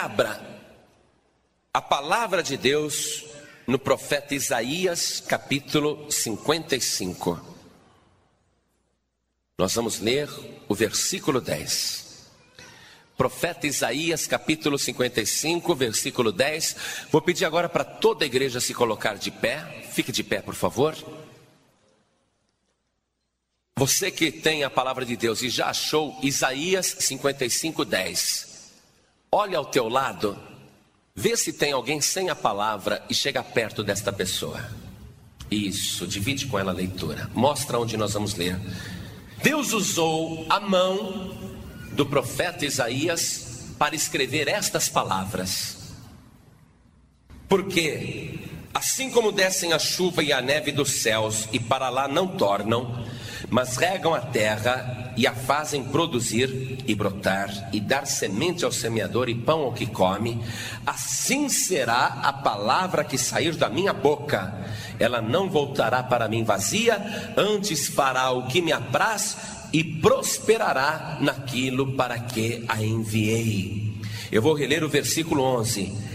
Abra a palavra de Deus no profeta Isaías, capítulo 55. Nós vamos ler o versículo 10. Profeta Isaías, capítulo 55, versículo 10. Vou pedir agora para toda a igreja se colocar de pé. Fique de pé, por favor. Você que tem a palavra de Deus e já achou Isaías 55, 10. Olha ao teu lado, vê se tem alguém sem a palavra e chega perto desta pessoa. Isso, divide com ela a leitura. Mostra onde nós vamos ler. Deus usou a mão do profeta Isaías para escrever estas palavras. Porque, assim como descem a chuva e a neve dos céus e para lá não tornam, mas regam a terra e a fazem produzir e brotar, e dar semente ao semeador e pão ao que come, assim será a palavra que sair da minha boca. Ela não voltará para mim vazia, antes fará o que me apraz e prosperará naquilo para que a enviei. Eu vou reler o versículo 11.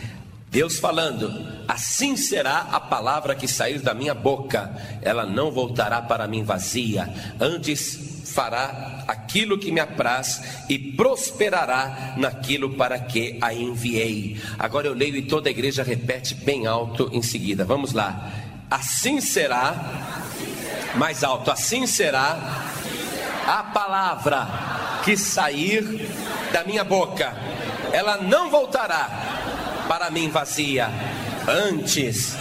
Deus falando: Assim será a palavra que sair da minha boca, ela não voltará para mim vazia, antes fará aquilo que me apraz e prosperará naquilo para que a enviei. Agora eu leio e toda a igreja repete bem alto em seguida. Vamos lá. Assim será, mais alto, assim será a palavra que sair da minha boca, ela não voltará para mim vazia, antes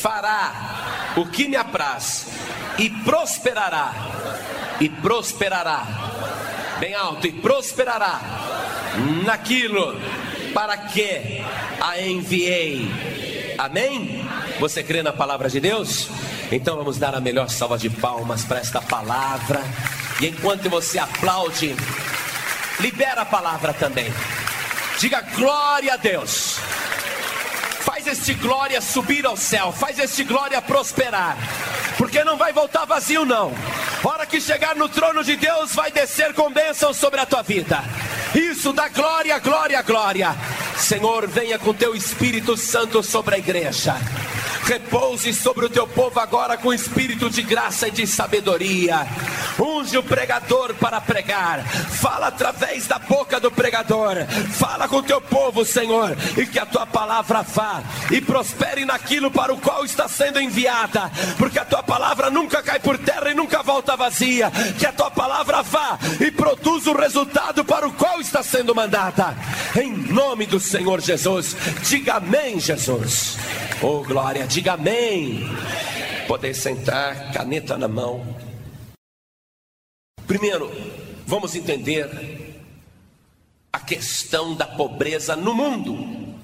fará o que me apraz e prosperará, e prosperará, bem alto, e prosperará naquilo para que a enviei. Amém? Você crê na palavra de Deus? Então vamos dar a melhor salva de palmas para esta palavra. E enquanto você aplaude, libera a palavra também. Diga glória a Deus. Faz este glória subir ao céu, faz este glória prosperar, porque não vai voltar vazio, não. Hora que chegar no trono de Deus, vai descer com bênção sobre a tua vida. Isso dá glória, glória, glória. Senhor, venha com teu Espírito Santo sobre a igreja. Repouse sobre o teu povo agora com espírito de graça e de sabedoria. Unge o pregador para pregar. Fala através da boca do pregador. Fala com o teu povo, Senhor, e que a tua palavra vá e prospere naquilo para o qual está sendo enviada, porque a tua palavra nunca cai por terra e nunca volta vazia. Que a tua palavra vá e produza o resultado para o qual está sendo mandada. Em nome do Senhor Jesus, diga amém, Jesus. Oh, glória, diga amém. Poder sentar, caneta na mão. Primeiro, vamos entender a questão da pobreza no mundo.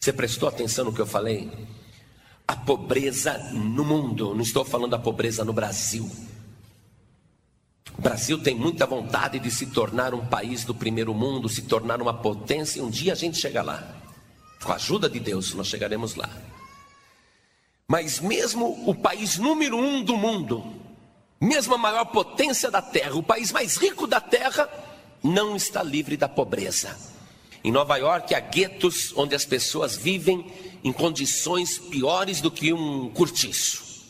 Você prestou atenção no que eu falei? A pobreza no mundo, não estou falando da pobreza no Brasil. O Brasil tem muita vontade de se tornar um país do primeiro mundo, se tornar uma potência, e um dia a gente chega lá. Com a ajuda de Deus, nós chegaremos lá. Mas mesmo o país número um do mundo, mesmo a maior potência da terra, o país mais rico da terra, não está livre da pobreza. Em Nova York há guetos onde as pessoas vivem em condições piores do que um cortiço.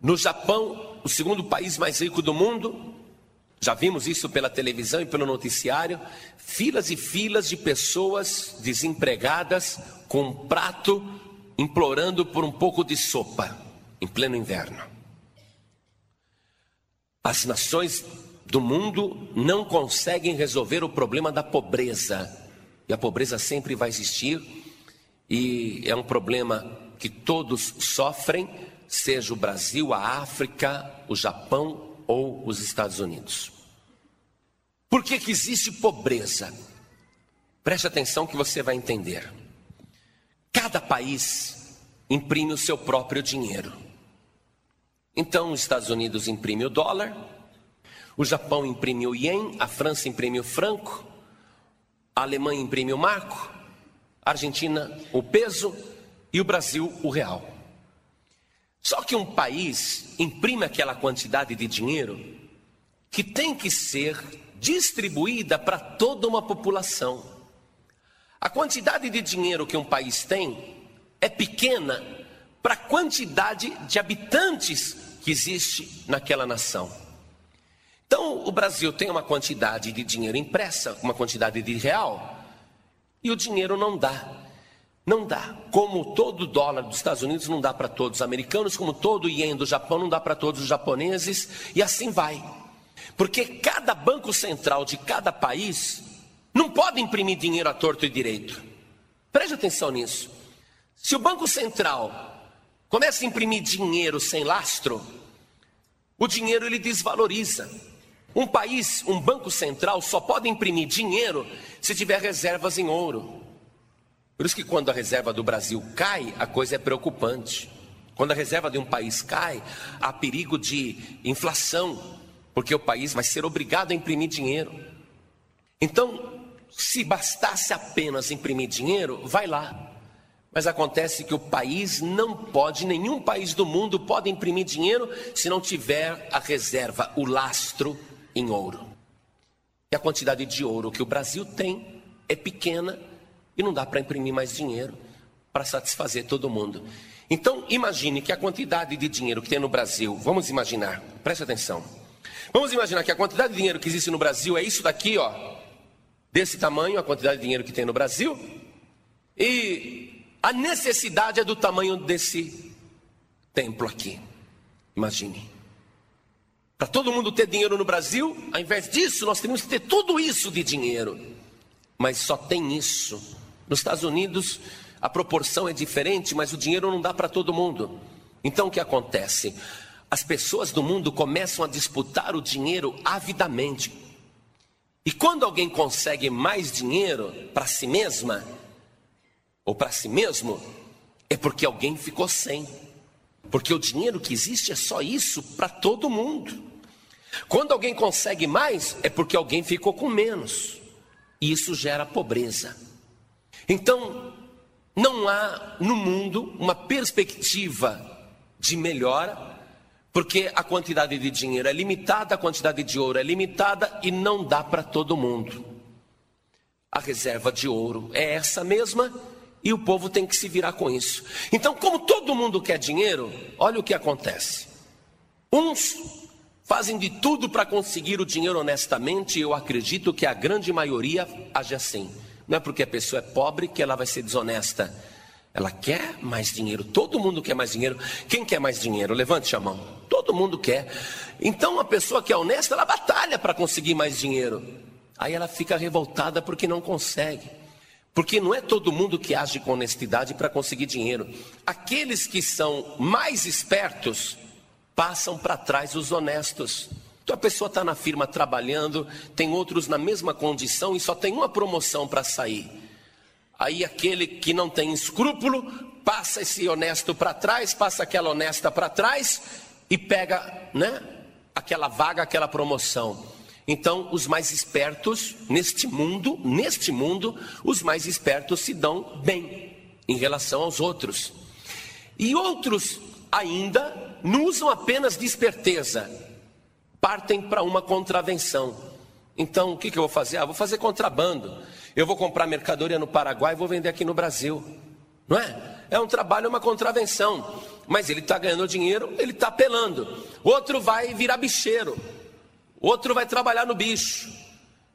No Japão, o segundo país mais rico do mundo, já vimos isso pela televisão e pelo noticiário, filas e filas de pessoas desempregadas com um prato implorando por um pouco de sopa em pleno inverno. As nações do mundo não conseguem resolver o problema da pobreza. E a pobreza sempre vai existir, e é um problema que todos sofrem, seja o Brasil, a África, o Japão ou os Estados Unidos. Por que, que existe pobreza? Preste atenção que você vai entender. Cada país imprime o seu próprio dinheiro. Então, os Estados Unidos imprime o dólar, o Japão imprime o ien, a França imprime o franco, a Alemanha imprime o marco, a Argentina o peso e o Brasil o real. Só que um país imprime aquela quantidade de dinheiro que tem que ser distribuída para toda uma população. A quantidade de dinheiro que um país tem é pequena para a quantidade de habitantes que existe naquela nação. Então, o Brasil tem uma quantidade de dinheiro impressa, uma quantidade de real, e o dinheiro não dá. Não dá. Como todo dólar dos Estados Unidos não dá para todos os americanos, como todo ien do Japão não dá para todos os japoneses, e assim vai. Porque cada banco central de cada país não pode imprimir dinheiro a torto e direito. Preste atenção nisso. Se o Banco Central começa a imprimir dinheiro sem lastro, o dinheiro ele desvaloriza. Um país, um banco central só pode imprimir dinheiro se tiver reservas em ouro. Por isso que quando a reserva do Brasil cai, a coisa é preocupante. Quando a reserva de um país cai, há perigo de inflação, porque o país vai ser obrigado a imprimir dinheiro. Então, se bastasse apenas imprimir dinheiro, vai lá. Mas acontece que o país não pode, nenhum país do mundo pode imprimir dinheiro se não tiver a reserva, o lastro em ouro. E a quantidade de ouro que o Brasil tem é pequena e não dá para imprimir mais dinheiro para satisfazer todo mundo. Então, imagine que a quantidade de dinheiro que tem no Brasil, vamos imaginar, preste atenção. Vamos imaginar que a quantidade de dinheiro que existe no Brasil é isso daqui, ó, desse tamanho, a quantidade de dinheiro que tem no Brasil, e a necessidade é do tamanho desse templo aqui. Imagine. Para todo mundo ter dinheiro no Brasil, ao invés disso, nós temos que ter tudo isso de dinheiro. Mas só tem isso nos Estados Unidos, a proporção é diferente, mas o dinheiro não dá para todo mundo. Então o que acontece? As pessoas do mundo começam a disputar o dinheiro avidamente. E quando alguém consegue mais dinheiro para si mesma, ou para si mesmo, é porque alguém ficou sem. Porque o dinheiro que existe é só isso para todo mundo. Quando alguém consegue mais, é porque alguém ficou com menos. E isso gera pobreza. Então, não há no mundo uma perspectiva de melhora, porque a quantidade de dinheiro é limitada, a quantidade de ouro é limitada e não dá para todo mundo. A reserva de ouro é essa mesma e o povo tem que se virar com isso. Então, como todo mundo quer dinheiro, olha o que acontece. Uns fazem de tudo para conseguir o dinheiro honestamente, e eu acredito que a grande maioria age assim. Não é porque a pessoa é pobre que ela vai ser desonesta. Ela quer mais dinheiro. Todo mundo quer mais dinheiro. Quem quer mais dinheiro? Levante a mão. Todo mundo quer. Então, a pessoa que é honesta, ela batalha para conseguir mais dinheiro. Aí ela fica revoltada porque não consegue. Porque não é todo mundo que age com honestidade para conseguir dinheiro. Aqueles que são mais espertos passam para trás os honestos. Então a pessoa está na firma trabalhando, tem outros na mesma condição e só tem uma promoção para sair. Aí aquele que não tem escrúpulo passa esse honesto para trás, passa aquela honesta para trás e pega, né, aquela vaga, aquela promoção. Então, os mais espertos neste mundo, neste mundo, os mais espertos se dão bem em relação aos outros. E outros ainda não usam apenas de esperteza, partem para uma contravenção. Então, o que, que eu vou fazer? Ah, vou fazer contrabando. Eu vou comprar mercadoria no Paraguai e vou vender aqui no Brasil. Não é? É um trabalho, é uma contravenção. Mas ele está ganhando dinheiro, ele está apelando. Outro vai virar bicheiro. Outro vai trabalhar no bicho.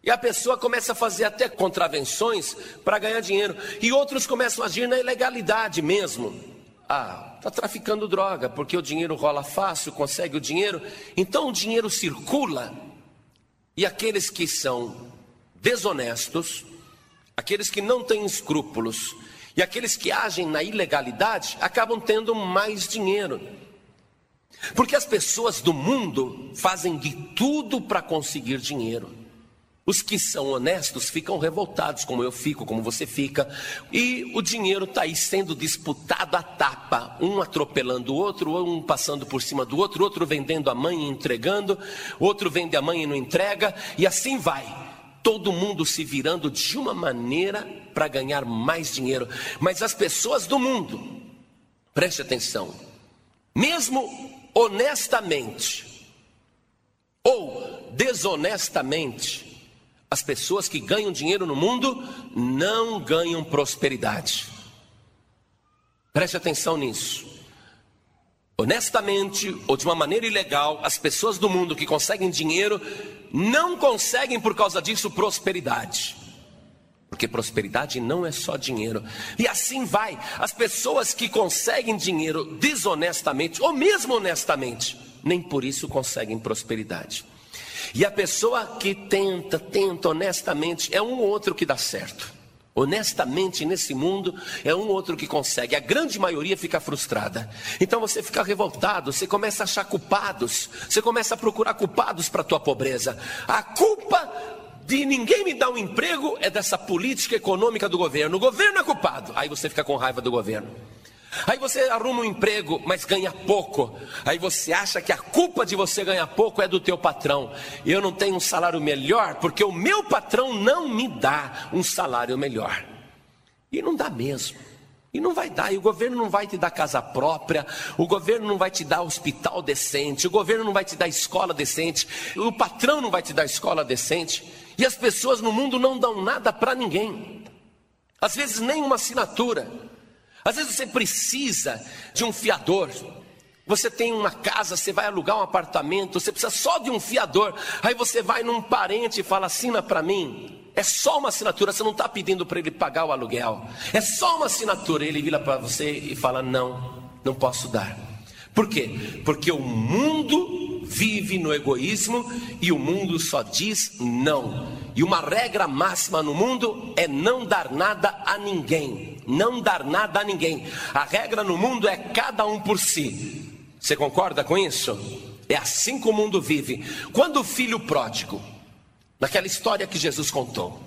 E a pessoa começa a fazer até contravenções para ganhar dinheiro. E outros começam a agir na ilegalidade mesmo. Ah, está traficando droga, porque o dinheiro rola fácil, consegue o dinheiro, então o dinheiro circula, e aqueles que são desonestos, aqueles que não têm escrúpulos, e aqueles que agem na ilegalidade acabam tendo mais dinheiro. Porque as pessoas do mundo fazem de tudo para conseguir dinheiro. Os que são honestos ficam revoltados, como eu fico, como você fica, e o dinheiro está aí sendo disputado a tapa, um atropelando o outro, um passando por cima do outro, outro vendendo a mãe e entregando, outro vende a mãe e não entrega, e assim vai. Todo mundo se virando de uma maneira para ganhar mais dinheiro, mas as pessoas do mundo, preste atenção, mesmo honestamente ou desonestamente, As pessoas que ganham dinheiro no mundo não ganham prosperidade. Preste atenção nisso. Honestamente ou de uma maneira ilegal, as pessoas do mundo que conseguem dinheiro não conseguem por causa disso prosperidade. Porque prosperidade não é só dinheiro. E assim vai. As pessoas que conseguem dinheiro desonestamente, ou mesmo honestamente, nem por isso conseguem prosperidade. E a pessoa que tenta, tenta honestamente, é um ou outro que dá certo. Honestamente, nesse mundo, é um outro que consegue. A grande maioria fica frustrada. Então você fica revoltado, você começa a achar culpados, você começa a procurar culpados para a tua pobreza. A culpa de ninguém me dar um emprego é dessa política econômica do governo. O governo é culpado. Aí você fica com raiva do governo. Aí você arruma um emprego, mas ganha pouco. Aí você acha que a culpa de você ganhar pouco é do teu patrão. Eu não tenho um salário melhor porque o meu patrão não me dá um salário melhor. E não dá mesmo. E não vai dar, e o governo não vai te dar casa própria, o governo não vai te dar hospital decente, o governo não vai te dar escola decente, o patrão não vai te dar escola decente, e as pessoas no mundo não dão nada para ninguém, às vezes nem uma assinatura. Às vezes você precisa de um fiador. Você tem uma casa, você vai alugar um apartamento, você precisa só de um fiador. Aí você vai num parente e fala: assina para mim. É só uma assinatura, você não está pedindo para ele pagar o aluguel. É só uma assinatura. Ele vira para você e fala: não, não posso dar. Por quê? Porque o mundo vive no egoísmo e o mundo só diz não. E uma regra máxima no mundo é não dar nada a ninguém. Não dar nada a ninguém. A regra no mundo é cada um por si. Você concorda com isso? É assim que o mundo vive. Quando o filho pródigo, naquela história que Jesus contou,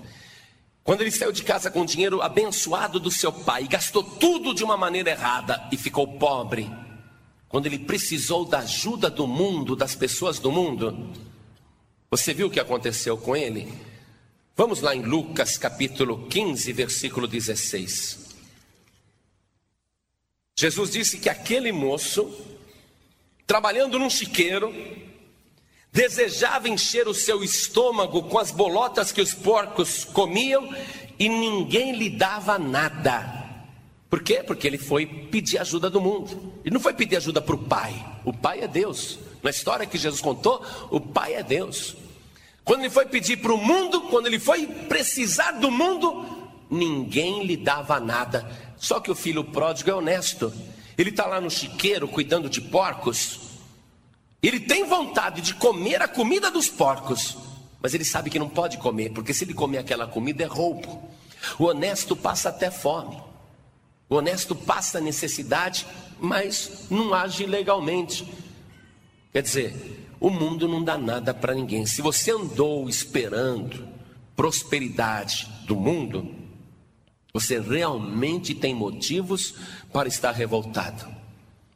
quando ele saiu de casa com o dinheiro abençoado do seu pai gastou tudo de uma maneira errada e ficou pobre, quando ele precisou da ajuda do mundo, das pessoas do mundo, você viu o que aconteceu com ele? Vamos lá em Lucas capítulo 15, versículo 16. Jesus disse que aquele moço, trabalhando num chiqueiro, desejava encher o seu estômago com as bolotas que os porcos comiam e ninguém lhe dava nada. Por quê? Porque ele foi pedir ajuda do mundo. Ele não foi pedir ajuda para o pai. O pai é Deus. Na história que Jesus contou, o pai é Deus. Quando ele foi pedir para o mundo, quando ele foi precisar do mundo, ninguém lhe dava nada. Só que o filho pródigo é honesto. Ele está lá no chiqueiro cuidando de porcos. Ele tem vontade de comer a comida dos porcos, mas ele sabe que não pode comer, porque se ele comer aquela comida é roubo. O honesto passa até fome. O honesto passa necessidade, mas não age legalmente. Quer dizer, o mundo não dá nada para ninguém. Se você andou esperando prosperidade do mundo, você realmente tem motivos para estar revoltado.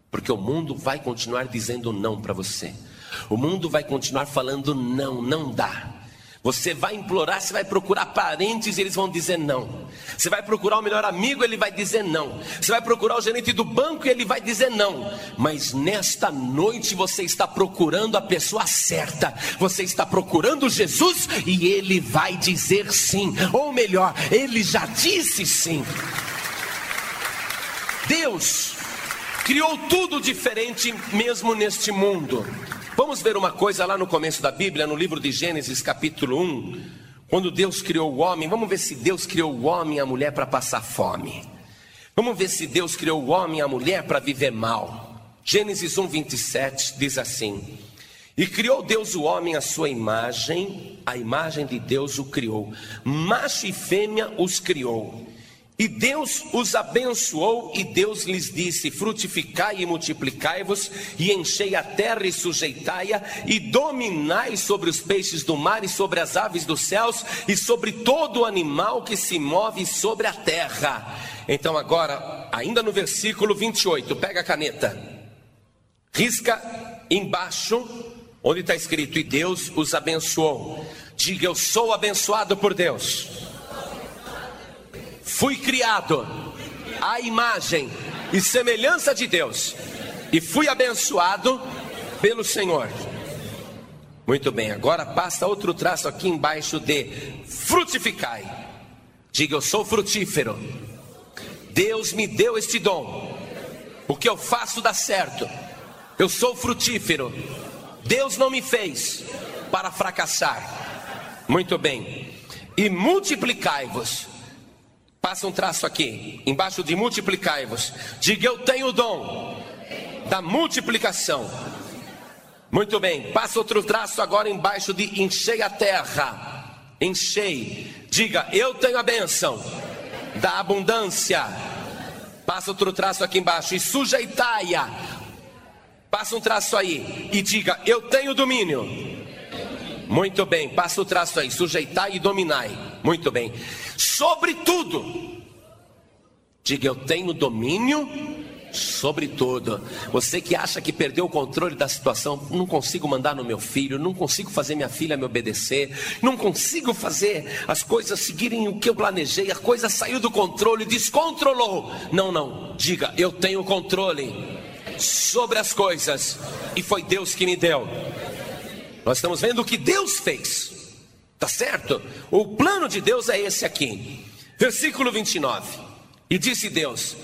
Porque o mundo vai continuar dizendo não para você. O mundo vai continuar falando não, não dá. Você vai implorar, você vai procurar parentes e eles vão dizer não. Você vai procurar o melhor amigo, ele vai dizer não. Você vai procurar o gerente do banco e ele vai dizer não. Mas nesta noite você está procurando a pessoa certa. Você está procurando Jesus e ele vai dizer sim. Ou melhor, ele já disse sim. Deus criou tudo diferente mesmo neste mundo. Vamos ver uma coisa lá no começo da Bíblia, no livro de Gênesis, capítulo 1, quando Deus criou o homem. Vamos ver se Deus criou o homem e a mulher para passar fome. Vamos ver se Deus criou o homem e a mulher para viver mal. Gênesis 1, 27 diz assim: E criou Deus o homem à sua imagem, a imagem de Deus o criou, macho e fêmea os criou. E Deus os abençoou, e Deus lhes disse: Frutificai e multiplicai-vos, e enchei a terra e sujeitai-a, e dominai sobre os peixes do mar, e sobre as aves dos céus, e sobre todo animal que se move sobre a terra. Então, agora, ainda no versículo 28, pega a caneta, risca embaixo, onde está escrito: E Deus os abençoou. Diga: Eu sou abençoado por Deus. Fui criado à imagem e semelhança de Deus e fui abençoado pelo Senhor. Muito bem, agora passa outro traço aqui embaixo de frutificai. Diga, eu sou frutífero. Deus me deu este dom. O que eu faço dá certo. Eu sou frutífero. Deus não me fez para fracassar. Muito bem. E multiplicai-vos. Passa um traço aqui, embaixo de multiplicai-vos. Diga, eu tenho o dom da multiplicação. Muito bem, passa outro traço agora embaixo de enchei a terra. Enchei. Diga, eu tenho a bênção da abundância. Passa outro traço aqui embaixo e sujeitai-a. Passa um traço aí e diga, eu tenho domínio. Muito bem, passa o traço aí, sujeitai e dominai. Muito bem. Sobre tudo. Diga, eu tenho domínio sobre tudo. Você que acha que perdeu o controle da situação, não consigo mandar no meu filho, não consigo fazer minha filha me obedecer, não consigo fazer as coisas seguirem o que eu planejei, a coisa saiu do controle, descontrolou. Não, não, diga, eu tenho controle sobre as coisas e foi Deus que me deu. Nós estamos vendo o que Deus fez. Tá certo? O plano de Deus é esse aqui. Versículo 29. E disse Deus: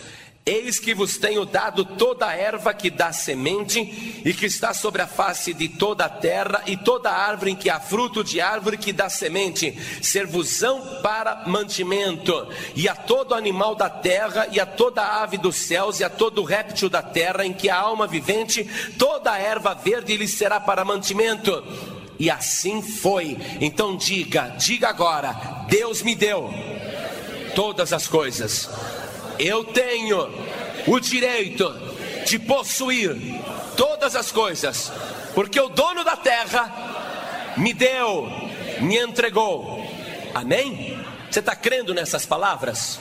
Eis que vos tenho dado toda a erva que dá semente e que está sobre a face de toda a terra, e toda árvore em que há fruto de árvore que dá semente, servusão para mantimento, e a todo animal da terra, e a toda ave dos céus, e a todo réptil da terra em que há alma vivente, toda a erva verde lhe será para mantimento. E assim foi. Então diga, diga agora: Deus me deu todas as coisas eu tenho o direito de possuir todas as coisas, porque o dono da terra me deu, me entregou. Amém? Você está crendo nessas palavras?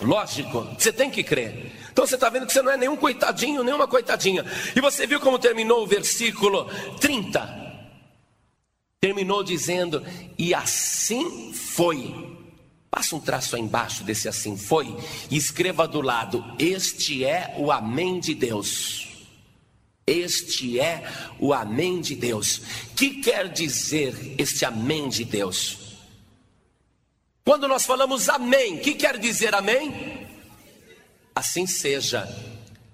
Lógico, você tem que crer. Então você está vendo que você não é nenhum coitadinho, nenhuma coitadinha. E você viu como terminou o versículo 30? Terminou dizendo: E assim foi Passa um traço aí embaixo desse assim foi e escreva do lado: Este é o Amém de Deus. Este é o Amém de Deus. Que quer dizer este Amém de Deus? Quando nós falamos Amém, que quer dizer Amém? Assim seja.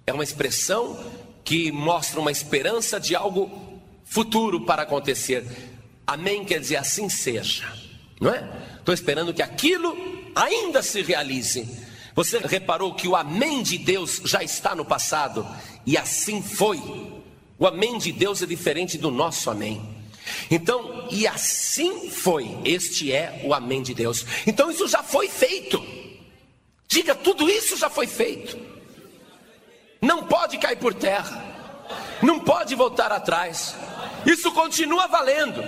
É uma expressão que mostra uma esperança de algo futuro para acontecer. Amém quer dizer assim seja, não é? Estou esperando que aquilo ainda se realize. Você reparou que o amém de Deus já está no passado e assim foi. O amém de Deus é diferente do nosso amém. Então, e assim foi. Este é o amém de Deus. Então isso já foi feito. Diga, tudo isso já foi feito. Não pode cair por terra. Não pode voltar atrás. Isso continua valendo.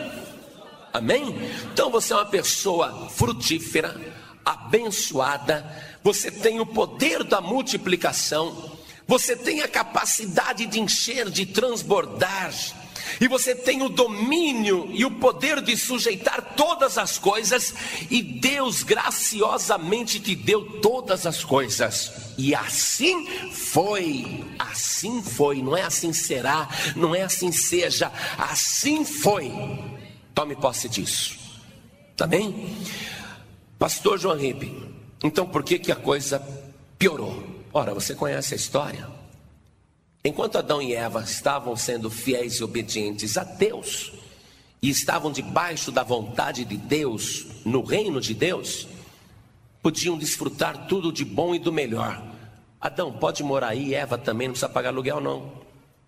Amém? Então você é uma pessoa frutífera, abençoada, você tem o poder da multiplicação, você tem a capacidade de encher, de transbordar, e você tem o domínio e o poder de sujeitar todas as coisas, e Deus graciosamente te deu todas as coisas. E assim foi, assim foi, não é assim será, não é assim seja, assim foi. Tome posse disso. Tá bem? Pastor João Ribe, então por que, que a coisa piorou? Ora, você conhece a história. Enquanto Adão e Eva estavam sendo fiéis e obedientes a Deus, e estavam debaixo da vontade de Deus, no reino de Deus, podiam desfrutar tudo de bom e do melhor. Adão pode morar aí, Eva também, não precisa pagar aluguel, não.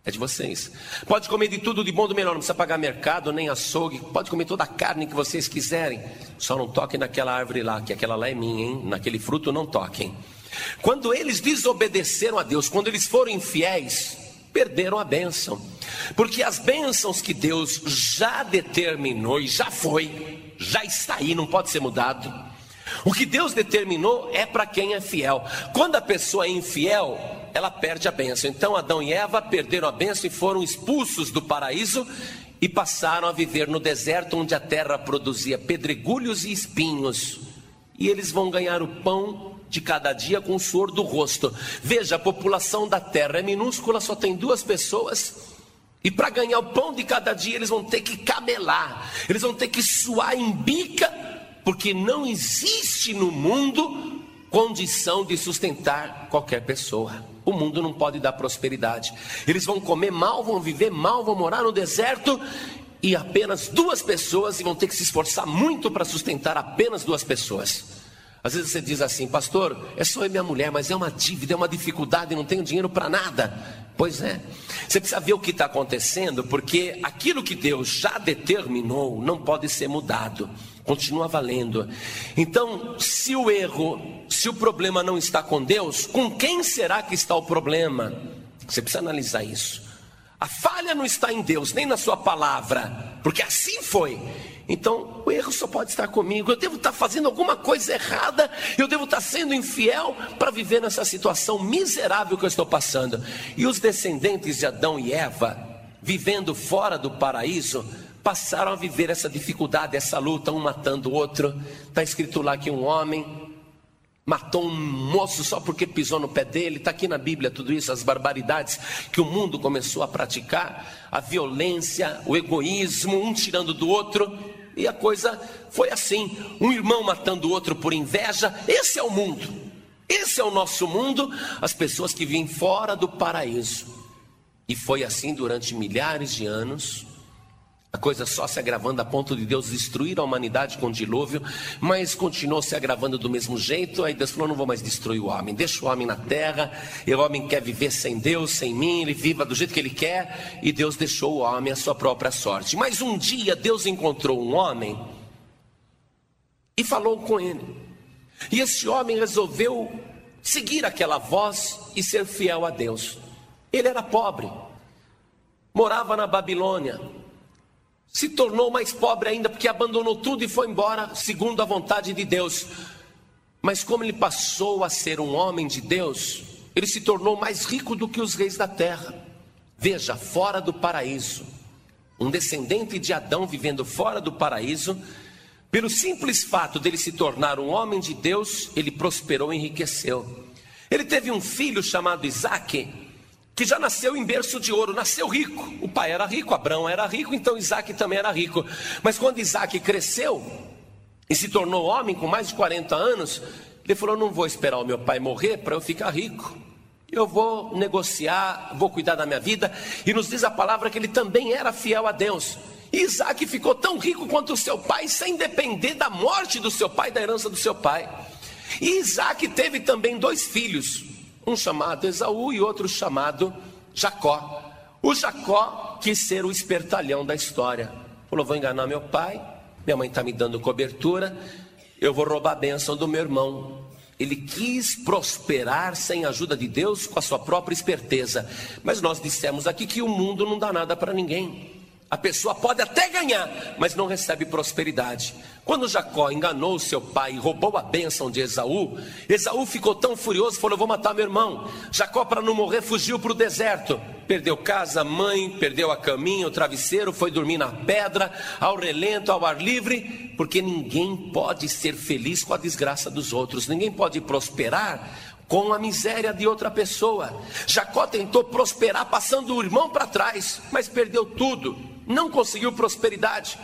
É de vocês. Pode comer de tudo de bom do melhor, não precisa pagar mercado nem açougue. Pode comer toda a carne que vocês quiserem. Só não toquem naquela árvore lá, que aquela lá é minha, hein? Naquele fruto não toquem. Quando eles desobedeceram a Deus, quando eles foram infiéis, perderam a bênção. Porque as bênçãos que Deus já determinou e já foi, já está aí, não pode ser mudado. O que Deus determinou é para quem é fiel. Quando a pessoa é infiel, ela perde a bênção. Então Adão e Eva perderam a bênção e foram expulsos do paraíso e passaram a viver no deserto onde a terra produzia pedregulhos e espinhos. E eles vão ganhar o pão de cada dia com o suor do rosto. Veja, a população da terra é minúscula, só tem duas pessoas. E para ganhar o pão de cada dia, eles vão ter que camelar, eles vão ter que suar em bica, porque não existe no mundo condição de sustentar qualquer pessoa. O mundo não pode dar prosperidade. Eles vão comer mal, vão viver mal, vão morar no deserto e apenas duas pessoas e vão ter que se esforçar muito para sustentar apenas duas pessoas. Às vezes você diz assim, pastor, é só eu e minha mulher, mas é uma dívida, é uma dificuldade, não tenho dinheiro para nada. Pois é, você precisa ver o que está acontecendo, porque aquilo que Deus já determinou não pode ser mudado, continua valendo. Então, se o erro, se o problema não está com Deus, com quem será que está o problema? Você precisa analisar isso. A falha não está em Deus, nem na Sua palavra, porque assim foi. Então, o erro só pode estar comigo. Eu devo estar fazendo alguma coisa errada, eu devo estar sendo infiel para viver nessa situação miserável que eu estou passando. E os descendentes de Adão e Eva, vivendo fora do paraíso, passaram a viver essa dificuldade, essa luta, um matando o outro. Está escrito lá que um homem matou um moço só porque pisou no pé dele. Está aqui na Bíblia tudo isso, as barbaridades que o mundo começou a praticar, a violência, o egoísmo, um tirando do outro. E a coisa foi assim: um irmão matando o outro por inveja. Esse é o mundo, esse é o nosso mundo. As pessoas que vêm fora do paraíso. E foi assim durante milhares de anos. A coisa só se agravando a ponto de Deus destruir a humanidade com o dilúvio, mas continuou se agravando do mesmo jeito. Aí Deus falou: Não vou mais destruir o homem, deixa o homem na terra. E o homem quer viver sem Deus, sem mim, ele viva do jeito que ele quer. E Deus deixou o homem à sua própria sorte. Mas um dia Deus encontrou um homem e falou com ele. E esse homem resolveu seguir aquela voz e ser fiel a Deus. Ele era pobre, morava na Babilônia se tornou mais pobre ainda porque abandonou tudo e foi embora, segundo a vontade de Deus. Mas como ele passou a ser um homem de Deus, ele se tornou mais rico do que os reis da terra. Veja, fora do paraíso, um descendente de Adão vivendo fora do paraíso, pelo simples fato dele se tornar um homem de Deus, ele prosperou e enriqueceu. Ele teve um filho chamado Isaque, que já nasceu em berço de ouro, nasceu rico. O pai era rico, Abraão era rico, então Isaac também era rico. Mas quando Isaac cresceu e se tornou homem com mais de 40 anos, ele falou: Não vou esperar o meu pai morrer para eu ficar rico. Eu vou negociar, vou cuidar da minha vida. E nos diz a palavra que ele também era fiel a Deus. Isaac ficou tão rico quanto o seu pai, sem depender da morte do seu pai, da herança do seu pai. E Isaac teve também dois filhos um chamado Esaú e outro chamado Jacó. O Jacó quis ser o espertalhão da história. Falou: vou enganar meu pai, minha mãe está me dando cobertura, eu vou roubar a bênção do meu irmão. Ele quis prosperar sem a ajuda de Deus com a sua própria esperteza. Mas nós dissemos aqui que o mundo não dá nada para ninguém. A pessoa pode até ganhar, mas não recebe prosperidade. Quando Jacó enganou seu pai e roubou a bênção de Esaú, Esaú ficou tão furioso, falou: Vou matar meu irmão. Jacó, para não morrer, fugiu para o deserto. Perdeu casa, mãe, perdeu a caminha, o travesseiro, foi dormir na pedra, ao relento, ao ar livre, porque ninguém pode ser feliz com a desgraça dos outros, ninguém pode prosperar com a miséria de outra pessoa. Jacó tentou prosperar passando o irmão para trás, mas perdeu tudo não conseguiu prosperidade.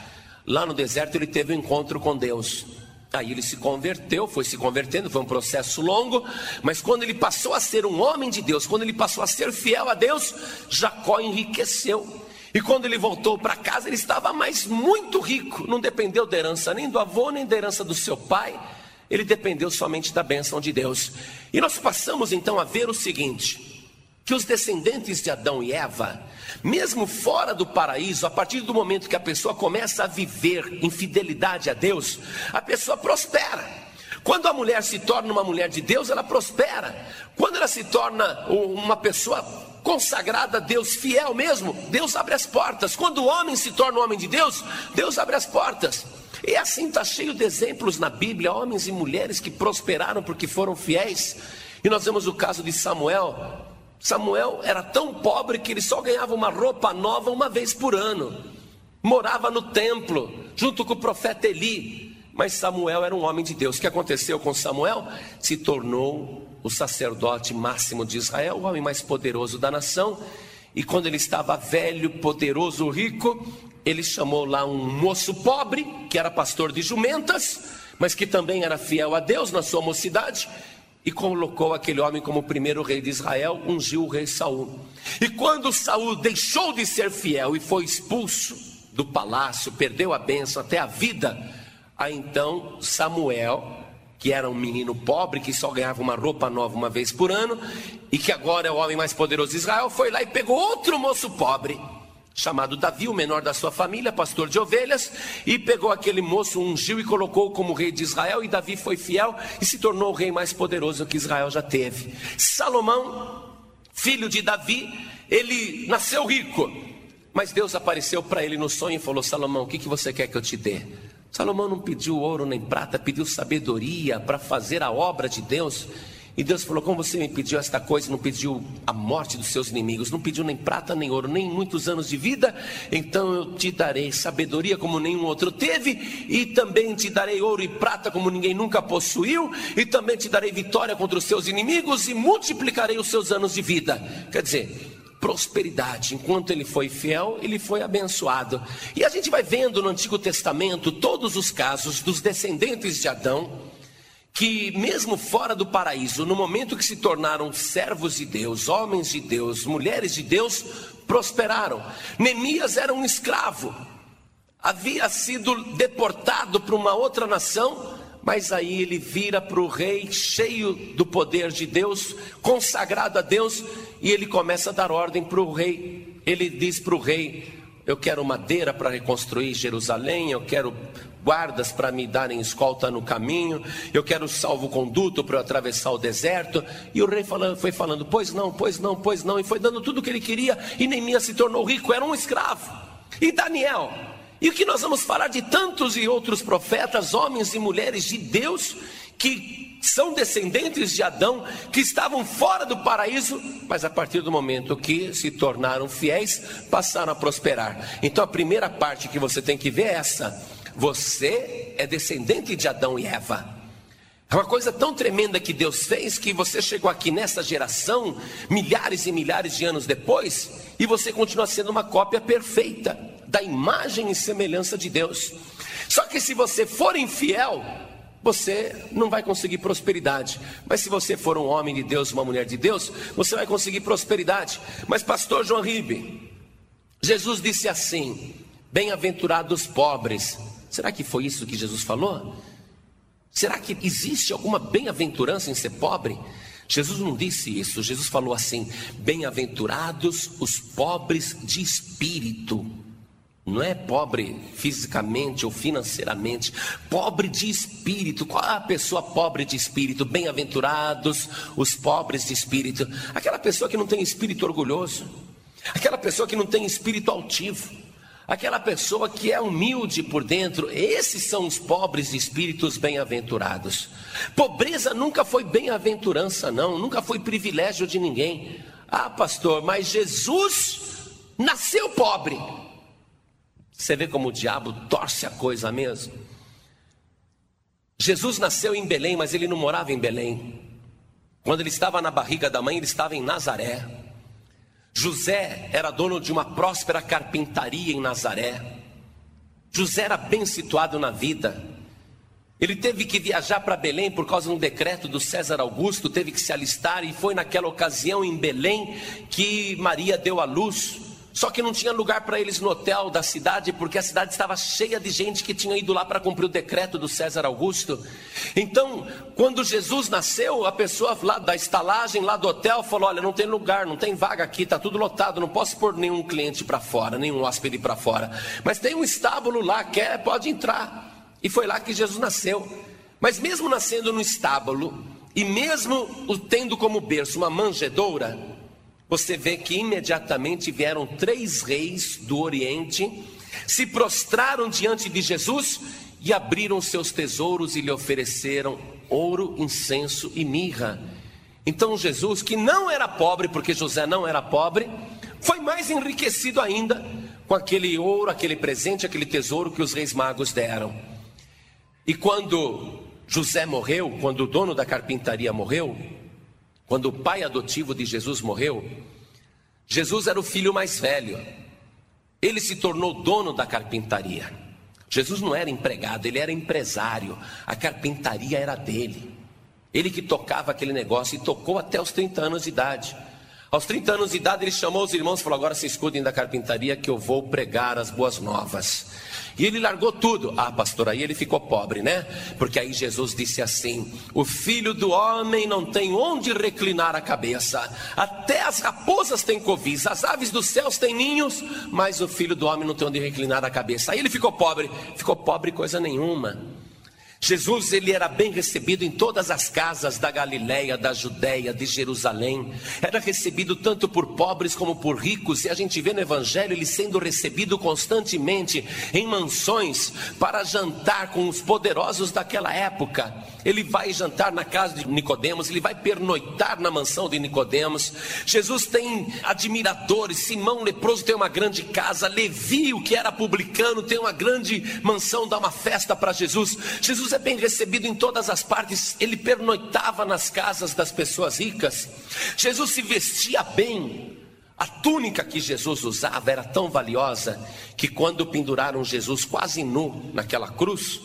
Lá no deserto ele teve um encontro com Deus. Aí ele se converteu, foi se convertendo, foi um processo longo, mas quando ele passou a ser um homem de Deus, quando ele passou a ser fiel a Deus, Jacó enriqueceu. E quando ele voltou para casa, ele estava mais muito rico, não dependeu da herança nem do avô, nem da herança do seu pai, ele dependeu somente da bênção de Deus. E nós passamos então a ver o seguinte: que os descendentes de Adão e Eva, mesmo fora do paraíso, a partir do momento que a pessoa começa a viver em fidelidade a Deus, a pessoa prospera. Quando a mulher se torna uma mulher de Deus, ela prospera. Quando ela se torna uma pessoa consagrada a Deus, fiel mesmo, Deus abre as portas. Quando o homem se torna um homem de Deus, Deus abre as portas. E assim está cheio de exemplos na Bíblia, homens e mulheres que prosperaram porque foram fiéis. E nós vemos o caso de Samuel, Samuel era tão pobre que ele só ganhava uma roupa nova uma vez por ano. Morava no templo, junto com o profeta Eli. Mas Samuel era um homem de Deus. O que aconteceu com Samuel? Se tornou o sacerdote máximo de Israel, o homem mais poderoso da nação. E quando ele estava velho, poderoso, rico, ele chamou lá um moço pobre, que era pastor de jumentas, mas que também era fiel a Deus na sua mocidade, e colocou aquele homem como primeiro rei de Israel, ungiu o rei Saul. E quando Saul deixou de ser fiel e foi expulso do palácio, perdeu a bênção, até a vida, aí então Samuel, que era um menino pobre que só ganhava uma roupa nova uma vez por ano e que agora é o homem mais poderoso de Israel, foi lá e pegou outro moço pobre chamado Davi, o menor da sua família, pastor de ovelhas, e pegou aquele moço, ungiu e colocou como rei de Israel, e Davi foi fiel e se tornou o rei mais poderoso que Israel já teve. Salomão, filho de Davi, ele nasceu rico, mas Deus apareceu para ele no sonho e falou: Salomão, o que, que você quer que eu te dê? Salomão não pediu ouro nem prata, pediu sabedoria para fazer a obra de Deus. E Deus falou: Como você me pediu esta coisa, não pediu a morte dos seus inimigos, não pediu nem prata, nem ouro, nem muitos anos de vida, então eu te darei sabedoria como nenhum outro teve, e também te darei ouro e prata como ninguém nunca possuiu, e também te darei vitória contra os seus inimigos, e multiplicarei os seus anos de vida. Quer dizer, prosperidade. Enquanto ele foi fiel, ele foi abençoado. E a gente vai vendo no Antigo Testamento todos os casos dos descendentes de Adão que, mesmo fora do paraíso, no momento que se tornaram servos de Deus, homens de Deus, mulheres de Deus, prosperaram. Neemias era um escravo, havia sido deportado para uma outra nação, mas aí ele vira para o rei, cheio do poder de Deus, consagrado a Deus, e ele começa a dar ordem para o rei. Ele diz para o rei: Eu quero madeira para reconstruir Jerusalém, eu quero guardas para me darem escolta no caminho, eu quero salvo-conduto para eu atravessar o deserto. E o rei foi falando, pois não, pois não, pois não, e foi dando tudo o que ele queria, e Neemias se tornou rico, era um escravo. E Daniel, e o que nós vamos falar de tantos e outros profetas, homens e mulheres de Deus, que são descendentes de Adão, que estavam fora do paraíso, mas a partir do momento que se tornaram fiéis, passaram a prosperar. Então a primeira parte que você tem que ver é essa você é descendente de Adão e Eva. É uma coisa tão tremenda que Deus fez que você chegou aqui nessa geração, milhares e milhares de anos depois, e você continua sendo uma cópia perfeita da imagem e semelhança de Deus. Só que se você for infiel, você não vai conseguir prosperidade. Mas se você for um homem de Deus, uma mulher de Deus, você vai conseguir prosperidade. Mas, pastor João Ribe, Jesus disse assim: Bem-aventurados pobres, Será que foi isso que Jesus falou? Será que existe alguma bem-aventurança em ser pobre? Jesus não disse isso, Jesus falou assim: bem-aventurados os pobres de espírito. Não é pobre fisicamente ou financeiramente, pobre de espírito. Qual é a pessoa pobre de espírito? Bem-aventurados os pobres de espírito. Aquela pessoa que não tem espírito orgulhoso, aquela pessoa que não tem espírito altivo aquela pessoa que é humilde por dentro, esses são os pobres espíritos bem-aventurados. Pobreza nunca foi bem-aventurança, não, nunca foi privilégio de ninguém. Ah, pastor, mas Jesus nasceu pobre. Você vê como o diabo torce a coisa mesmo. Jesus nasceu em Belém, mas ele não morava em Belém. Quando ele estava na barriga da mãe, ele estava em Nazaré. José era dono de uma próspera carpintaria em Nazaré. José era bem situado na vida. Ele teve que viajar para Belém por causa de um decreto do César Augusto, teve que se alistar e foi naquela ocasião em Belém que Maria deu à luz. Só que não tinha lugar para eles no hotel da cidade, porque a cidade estava cheia de gente que tinha ido lá para cumprir o decreto do César Augusto. Então, quando Jesus nasceu, a pessoa lá da estalagem, lá do hotel, falou: Olha, não tem lugar, não tem vaga aqui, está tudo lotado, não posso pôr nenhum cliente para fora, nenhum hóspede para fora. Mas tem um estábulo lá, quer, pode entrar. E foi lá que Jesus nasceu. Mas mesmo nascendo no estábulo, e mesmo tendo como berço uma manjedoura, você vê que imediatamente vieram três reis do Oriente, se prostraram diante de Jesus e abriram seus tesouros e lhe ofereceram ouro, incenso e mirra. Então Jesus, que não era pobre, porque José não era pobre, foi mais enriquecido ainda com aquele ouro, aquele presente, aquele tesouro que os reis magos deram. E quando José morreu, quando o dono da carpintaria morreu, quando o pai adotivo de Jesus morreu, Jesus era o filho mais velho. Ele se tornou dono da carpintaria. Jesus não era empregado, ele era empresário. A carpintaria era dele. Ele que tocava aquele negócio e tocou até os 30 anos de idade. Aos 30 anos de idade, ele chamou os irmãos e falou: Agora se escudem da carpintaria que eu vou pregar as boas novas. E ele largou tudo. Ah, pastor, aí ele ficou pobre, né? Porque aí Jesus disse assim: O filho do homem não tem onde reclinar a cabeça. Até as raposas têm covis, as aves dos céus têm ninhos, mas o filho do homem não tem onde reclinar a cabeça. Aí ele ficou pobre. Ficou pobre coisa nenhuma. Jesus ele era bem recebido em todas as casas da Galiléia, da Judéia, de Jerusalém. Era recebido tanto por pobres como por ricos, e a gente vê no evangelho ele sendo recebido constantemente em mansões para jantar com os poderosos daquela época. Ele vai jantar na casa de Nicodemos, ele vai pernoitar na mansão de Nicodemos. Jesus tem admiradores, Simão leproso tem uma grande casa, Levi, o que era publicano, tem uma grande mansão, dá uma festa para Jesus. Jesus Jesus é bem recebido em todas as partes, ele pernoitava nas casas das pessoas ricas. Jesus se vestia bem. A túnica que Jesus usava era tão valiosa que quando penduraram Jesus quase nu naquela cruz,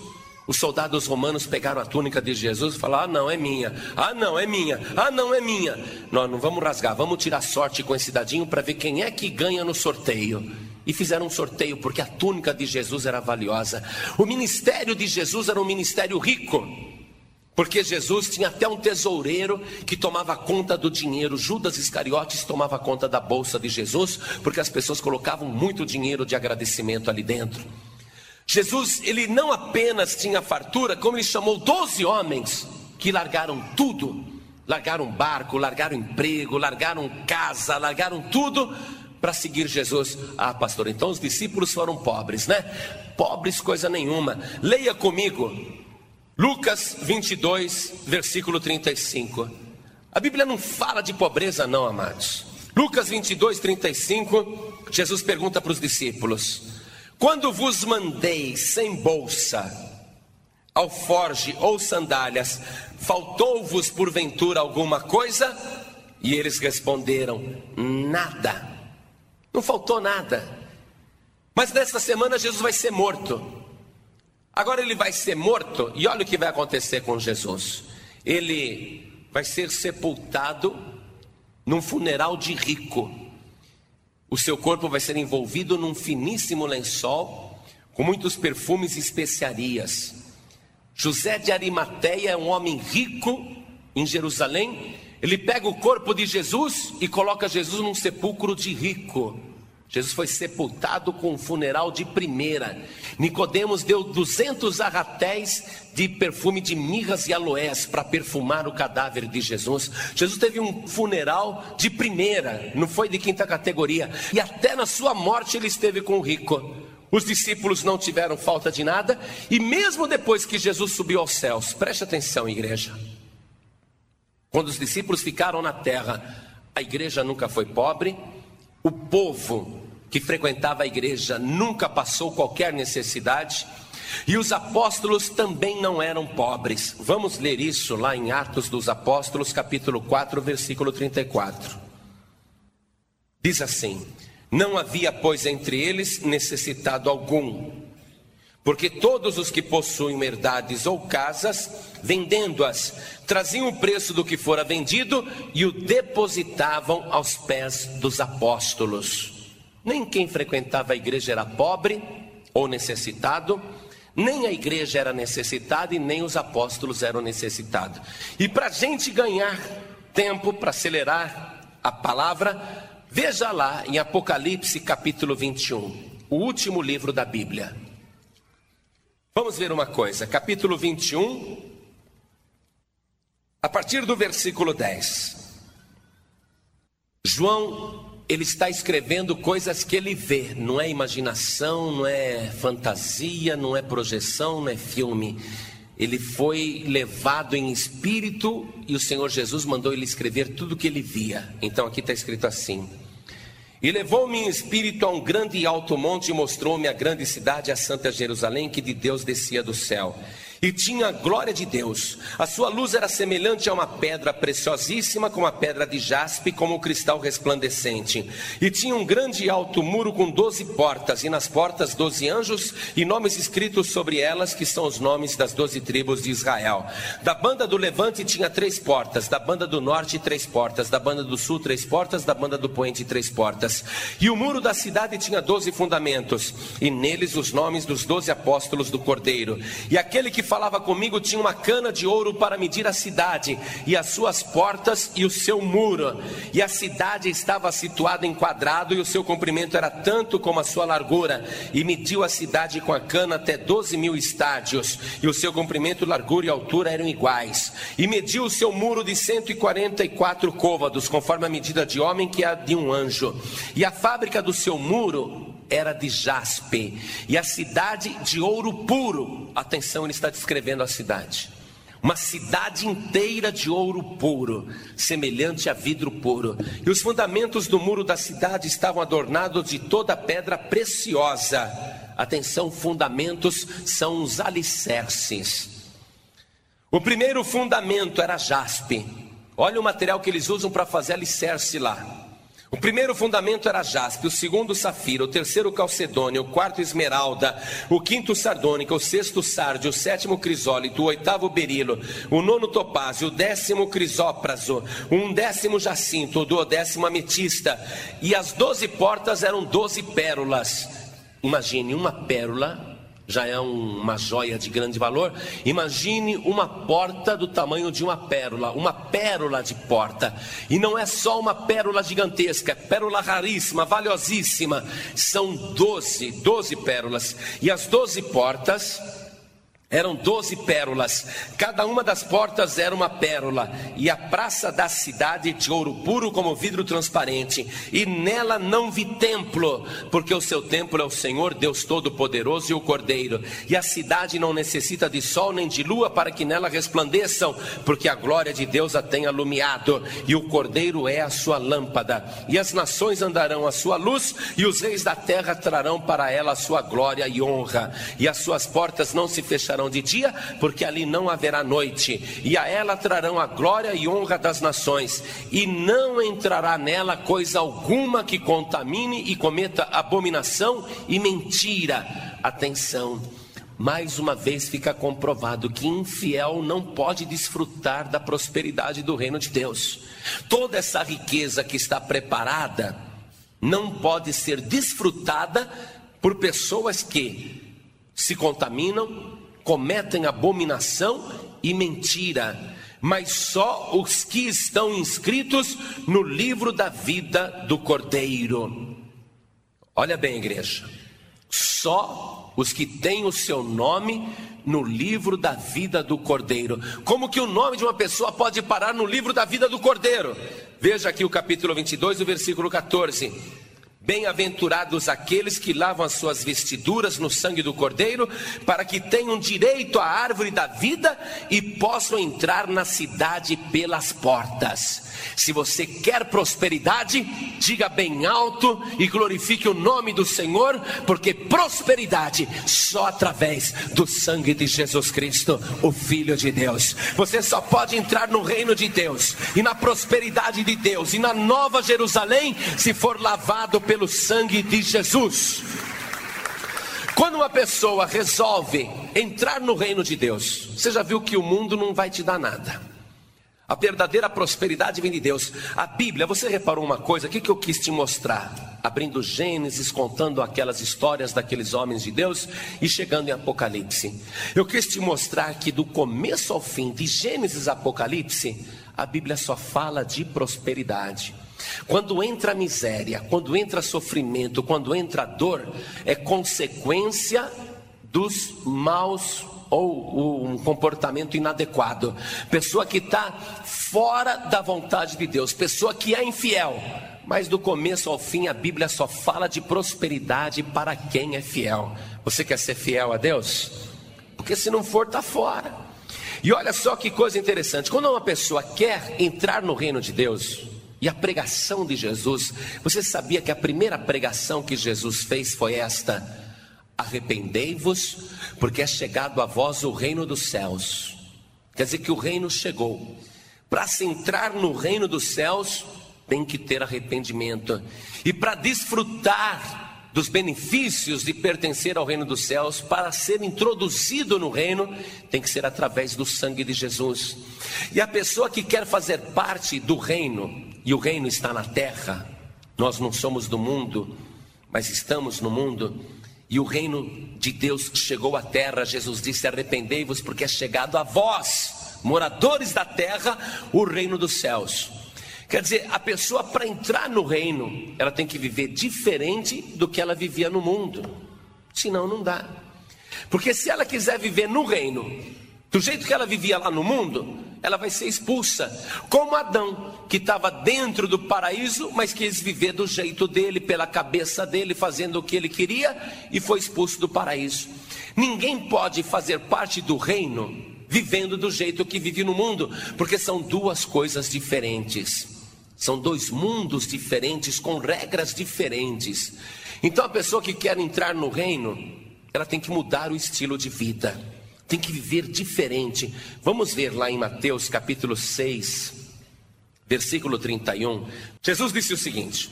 os soldados romanos pegaram a túnica de Jesus e falaram: Ah, não, é minha. Ah, não, é minha. Ah, não, é minha. Nós não vamos rasgar, vamos tirar sorte com esse dadinho para ver quem é que ganha no sorteio e fizeram um sorteio porque a túnica de Jesus era valiosa. O ministério de Jesus era um ministério rico. Porque Jesus tinha até um tesoureiro que tomava conta do dinheiro. Judas Iscariotes tomava conta da bolsa de Jesus, porque as pessoas colocavam muito dinheiro de agradecimento ali dentro. Jesus, ele não apenas tinha fartura, como ele chamou doze homens que largaram tudo, largaram barco, largaram emprego, largaram casa, largaram tudo para seguir Jesus. Ah, pastor, então os discípulos foram pobres, né? Pobres coisa nenhuma. Leia comigo Lucas 22, versículo 35. A Bíblia não fala de pobreza, não, amados. Lucas 22, 35, Jesus pergunta para os discípulos: Quando vos mandei sem bolsa, alforge ou sandálias, faltou-vos porventura alguma coisa? E eles responderam: Nada. Não faltou nada. Mas nesta semana Jesus vai ser morto. Agora ele vai ser morto, e olha o que vai acontecer com Jesus. Ele vai ser sepultado num funeral de rico. O seu corpo vai ser envolvido num finíssimo lençol, com muitos perfumes e especiarias. José de Arimateia é um homem rico em Jerusalém, ele pega o corpo de Jesus e coloca Jesus num sepulcro de rico. Jesus foi sepultado com um funeral de primeira. Nicodemos deu 200 arratéis de perfume de mirras e aloés para perfumar o cadáver de Jesus. Jesus teve um funeral de primeira, não foi de quinta categoria. E até na sua morte ele esteve com o rico. Os discípulos não tiveram falta de nada, e mesmo depois que Jesus subiu aos céus, preste atenção, igreja. Quando os discípulos ficaram na terra, a igreja nunca foi pobre, o povo que frequentava a igreja nunca passou qualquer necessidade, e os apóstolos também não eram pobres. Vamos ler isso lá em Atos dos Apóstolos, capítulo 4, versículo 34. Diz assim: Não havia, pois, entre eles necessitado algum porque todos os que possuem herdades ou casas, vendendo-as, traziam o preço do que fora vendido e o depositavam aos pés dos apóstolos. Nem quem frequentava a igreja era pobre ou necessitado, nem a igreja era necessitada e nem os apóstolos eram necessitados. E para a gente ganhar tempo, para acelerar a palavra, veja lá em Apocalipse capítulo 21, o último livro da Bíblia. Vamos ver uma coisa, capítulo 21, a partir do versículo 10. João, ele está escrevendo coisas que ele vê, não é imaginação, não é fantasia, não é projeção, não é filme. Ele foi levado em espírito e o Senhor Jesus mandou ele escrever tudo o que ele via. Então aqui está escrito assim: e levou-me em espírito a um grande e alto monte e mostrou-me a grande cidade, a santa Jerusalém, que de Deus descia do céu. E tinha a glória de Deus. A sua luz era semelhante a uma pedra preciosíssima, como a pedra de jaspe, como o cristal resplandecente. E tinha um grande e alto muro com doze portas, e nas portas doze anjos e nomes escritos sobre elas, que são os nomes das doze tribos de Israel. Da banda do levante tinha três portas, da banda do norte três portas, da banda do sul três portas, da banda do poente três portas. E o muro da cidade tinha doze fundamentos, e neles os nomes dos doze apóstolos do Cordeiro. E aquele que falava comigo tinha uma cana de ouro para medir a cidade, e as suas portas e o seu muro. E a cidade estava situada em quadrado, e o seu comprimento era tanto como a sua largura. E mediu a cidade com a cana até doze mil estádios, e o seu comprimento, largura e altura eram iguais. E mediu o seu muro de cento e quarenta e quatro côvados, conforme a medida de homem que é a de um anjo. E a fábrica do seu muro era de jaspe e a cidade de ouro puro. Atenção, ele está descrevendo a cidade. Uma cidade inteira de ouro puro, semelhante a vidro puro. E os fundamentos do muro da cidade estavam adornados de toda pedra preciosa. Atenção, fundamentos são os alicerces. O primeiro fundamento era jaspe. Olha o material que eles usam para fazer alicerce lá. O primeiro fundamento era jaspe, o segundo safira, o terceiro calcedônio, o quarto esmeralda, o quinto sardônica, o sexto sárdio, o sétimo crisólito, o oitavo berilo, o nono topázio, o décimo crisópraso, um décimo jacinto, o duodécimo ametista, e as doze portas eram doze pérolas. Imagine uma pérola já é uma joia de grande valor. Imagine uma porta do tamanho de uma pérola, uma pérola de porta. E não é só uma pérola gigantesca, é pérola raríssima, valiosíssima. São doze, doze pérolas. E as doze portas eram doze pérolas, cada uma das portas era uma pérola, e a praça da cidade de ouro puro como vidro transparente, e nela não vi templo, porque o seu templo é o Senhor Deus Todo-Poderoso e o Cordeiro, e a cidade não necessita de sol nem de lua para que nela resplandeçam, porque a glória de Deus a tem alumiado, e o Cordeiro é a sua lâmpada, e as nações andarão à sua luz, e os reis da terra trarão para ela a sua glória e honra, e as suas portas não se fecharão habitarão de dia, porque ali não haverá noite, e a ela trarão a glória e honra das nações, e não entrará nela coisa alguma que contamine e cometa abominação e mentira. Atenção. Mais uma vez fica comprovado que infiel não pode desfrutar da prosperidade do reino de Deus. Toda essa riqueza que está preparada não pode ser desfrutada por pessoas que se contaminam, cometem abominação e mentira, mas só os que estão inscritos no livro da vida do Cordeiro. Olha bem, igreja, só os que têm o seu nome no livro da vida do Cordeiro. Como que o nome de uma pessoa pode parar no livro da vida do Cordeiro? Veja aqui o capítulo 22, o versículo 14. Bem-aventurados aqueles que lavam as suas vestiduras no sangue do Cordeiro, para que tenham direito à árvore da vida e possam entrar na cidade pelas portas. Se você quer prosperidade, diga bem alto e glorifique o nome do Senhor, porque prosperidade só através do sangue de Jesus Cristo, o Filho de Deus. Você só pode entrar no reino de Deus e na prosperidade de Deus e na nova Jerusalém se for lavado pelo sangue de Jesus. Quando uma pessoa resolve entrar no reino de Deus, você já viu que o mundo não vai te dar nada. A verdadeira prosperidade vem de Deus. A Bíblia, você reparou uma coisa? O que, que eu quis te mostrar? Abrindo Gênesis, contando aquelas histórias daqueles homens de Deus e chegando em Apocalipse. Eu quis te mostrar que do começo ao fim, de Gênesis a Apocalipse, a Bíblia só fala de prosperidade. Quando entra miséria, quando entra sofrimento, quando entra dor, é consequência dos maus ou um comportamento inadequado, pessoa que está fora da vontade de Deus, pessoa que é infiel. Mas do começo ao fim a Bíblia só fala de prosperidade para quem é fiel. Você quer ser fiel a Deus? Porque se não for, está fora. E olha só que coisa interessante: quando uma pessoa quer entrar no reino de Deus, e a pregação de Jesus, você sabia que a primeira pregação que Jesus fez foi esta? Arrependei-vos, porque é chegado a vós o reino dos céus. Quer dizer que o reino chegou. Para se entrar no reino dos céus, tem que ter arrependimento. E para desfrutar dos benefícios de pertencer ao reino dos céus, para ser introduzido no reino, tem que ser através do sangue de Jesus. E a pessoa que quer fazer parte do reino, e o reino está na terra, nós não somos do mundo, mas estamos no mundo, e o reino de Deus chegou à terra. Jesus disse: Arrependei-vos, porque é chegado a vós, moradores da terra, o reino dos céus. Quer dizer, a pessoa para entrar no reino, ela tem que viver diferente do que ela vivia no mundo. Senão não dá. Porque se ela quiser viver no reino, do jeito que ela vivia lá no mundo, ela vai ser expulsa. Como Adão, que estava dentro do paraíso, mas quis viver do jeito dele, pela cabeça dele, fazendo o que ele queria e foi expulso do paraíso. Ninguém pode fazer parte do reino vivendo do jeito que vive no mundo, porque são duas coisas diferentes. São dois mundos diferentes, com regras diferentes. Então a pessoa que quer entrar no reino, ela tem que mudar o estilo de vida, tem que viver diferente. Vamos ver lá em Mateus capítulo 6, versículo 31. Jesus disse o seguinte: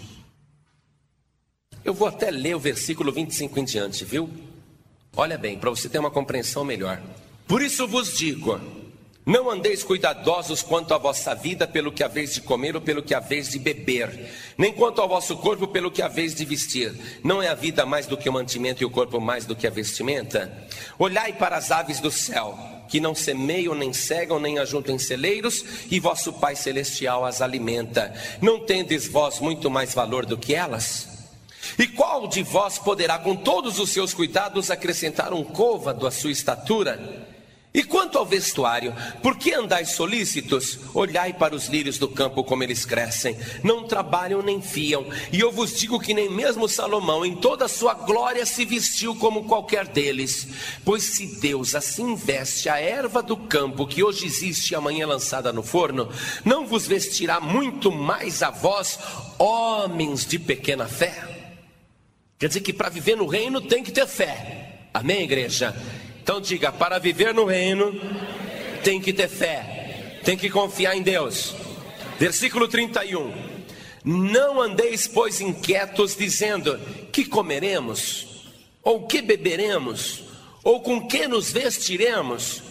Eu vou até ler o versículo 25 em diante, viu? Olha bem, para você ter uma compreensão melhor. Por isso vos digo: não andeis cuidadosos quanto à vossa vida, pelo que haveis de comer ou pelo que haveis de beber, nem quanto ao vosso corpo, pelo que haveis de vestir. Não é a vida mais do que o mantimento e o corpo mais do que a vestimenta? Olhai para as aves do céu, que não semeiam, nem cegam, nem ajuntam em celeiros, e vosso Pai Celestial as alimenta. Não tendes vós muito mais valor do que elas? E qual de vós poderá, com todos os seus cuidados, acrescentar um côvado à sua estatura? E quanto ao vestuário, por que andais solícitos? Olhai para os lírios do campo como eles crescem, não trabalham nem fiam, e eu vos digo que nem mesmo Salomão, em toda a sua glória, se vestiu como qualquer deles. Pois se Deus assim veste a erva do campo, que hoje existe e amanhã lançada no forno, não vos vestirá muito mais a vós, homens de pequena fé? Quer dizer que para viver no reino tem que ter fé. Amém, igreja? Então diga: para viver no reino, tem que ter fé, tem que confiar em Deus. Versículo 31. Não andeis, pois, inquietos, dizendo: que comeremos? Ou que beberemos? Ou com que nos vestiremos?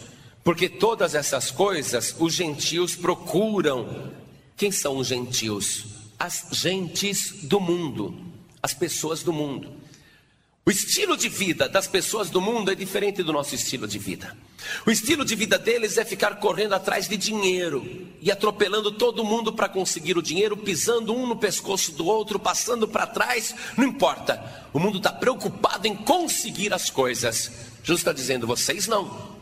Porque todas essas coisas os gentios procuram. Quem são os gentios? As gentes do mundo, as pessoas do mundo. O estilo de vida das pessoas do mundo é diferente do nosso estilo de vida. O estilo de vida deles é ficar correndo atrás de dinheiro e atropelando todo mundo para conseguir o dinheiro, pisando um no pescoço do outro, passando para trás, não importa. O mundo está preocupado em conseguir as coisas. Jesus está dizendo: vocês não.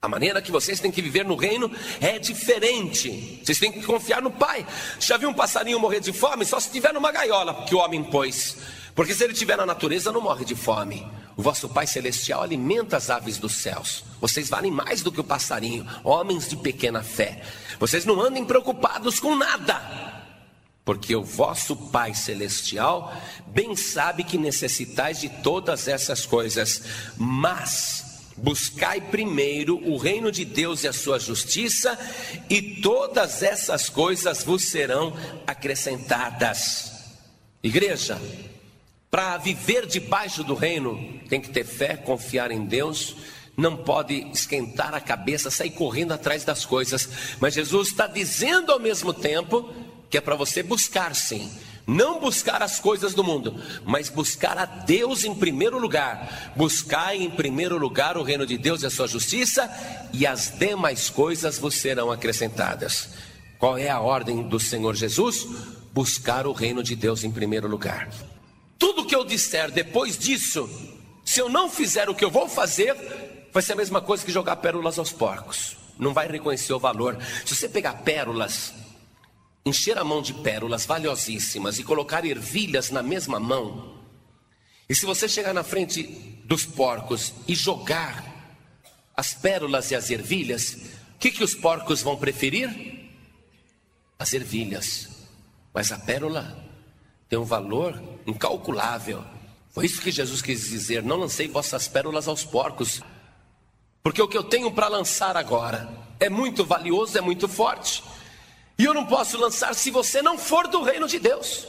A maneira que vocês têm que viver no reino é diferente. Vocês têm que confiar no Pai. Já viu um passarinho morrer de fome? Só se estiver numa gaiola que o homem pôs. Porque se ele estiver na natureza, não morre de fome. O vosso Pai Celestial alimenta as aves dos céus. Vocês valem mais do que o passarinho, homens de pequena fé. Vocês não andem preocupados com nada. Porque o vosso Pai Celestial bem sabe que necessitais de todas essas coisas. Mas buscai primeiro o reino de Deus e a sua justiça, e todas essas coisas vos serão acrescentadas. Igreja, para viver debaixo do reino, tem que ter fé, confiar em Deus, não pode esquentar a cabeça, sair correndo atrás das coisas. Mas Jesus está dizendo ao mesmo tempo que é para você buscar sim, não buscar as coisas do mundo, mas buscar a Deus em primeiro lugar. Buscar em primeiro lugar o reino de Deus e a sua justiça, e as demais coisas vos serão acrescentadas. Qual é a ordem do Senhor Jesus? Buscar o reino de Deus em primeiro lugar. Tudo que eu disser depois disso, se eu não fizer o que eu vou fazer, vai ser a mesma coisa que jogar pérolas aos porcos. Não vai reconhecer o valor. Se você pegar pérolas, encher a mão de pérolas valiosíssimas e colocar ervilhas na mesma mão, e se você chegar na frente dos porcos e jogar as pérolas e as ervilhas, o que, que os porcos vão preferir? As ervilhas. Mas a pérola tem um valor incalculável, Foi isso que Jesus quis dizer: não lancei vossas pérolas aos porcos, porque o que eu tenho para lançar agora é muito valioso, é muito forte, e eu não posso lançar se você não for do reino de Deus.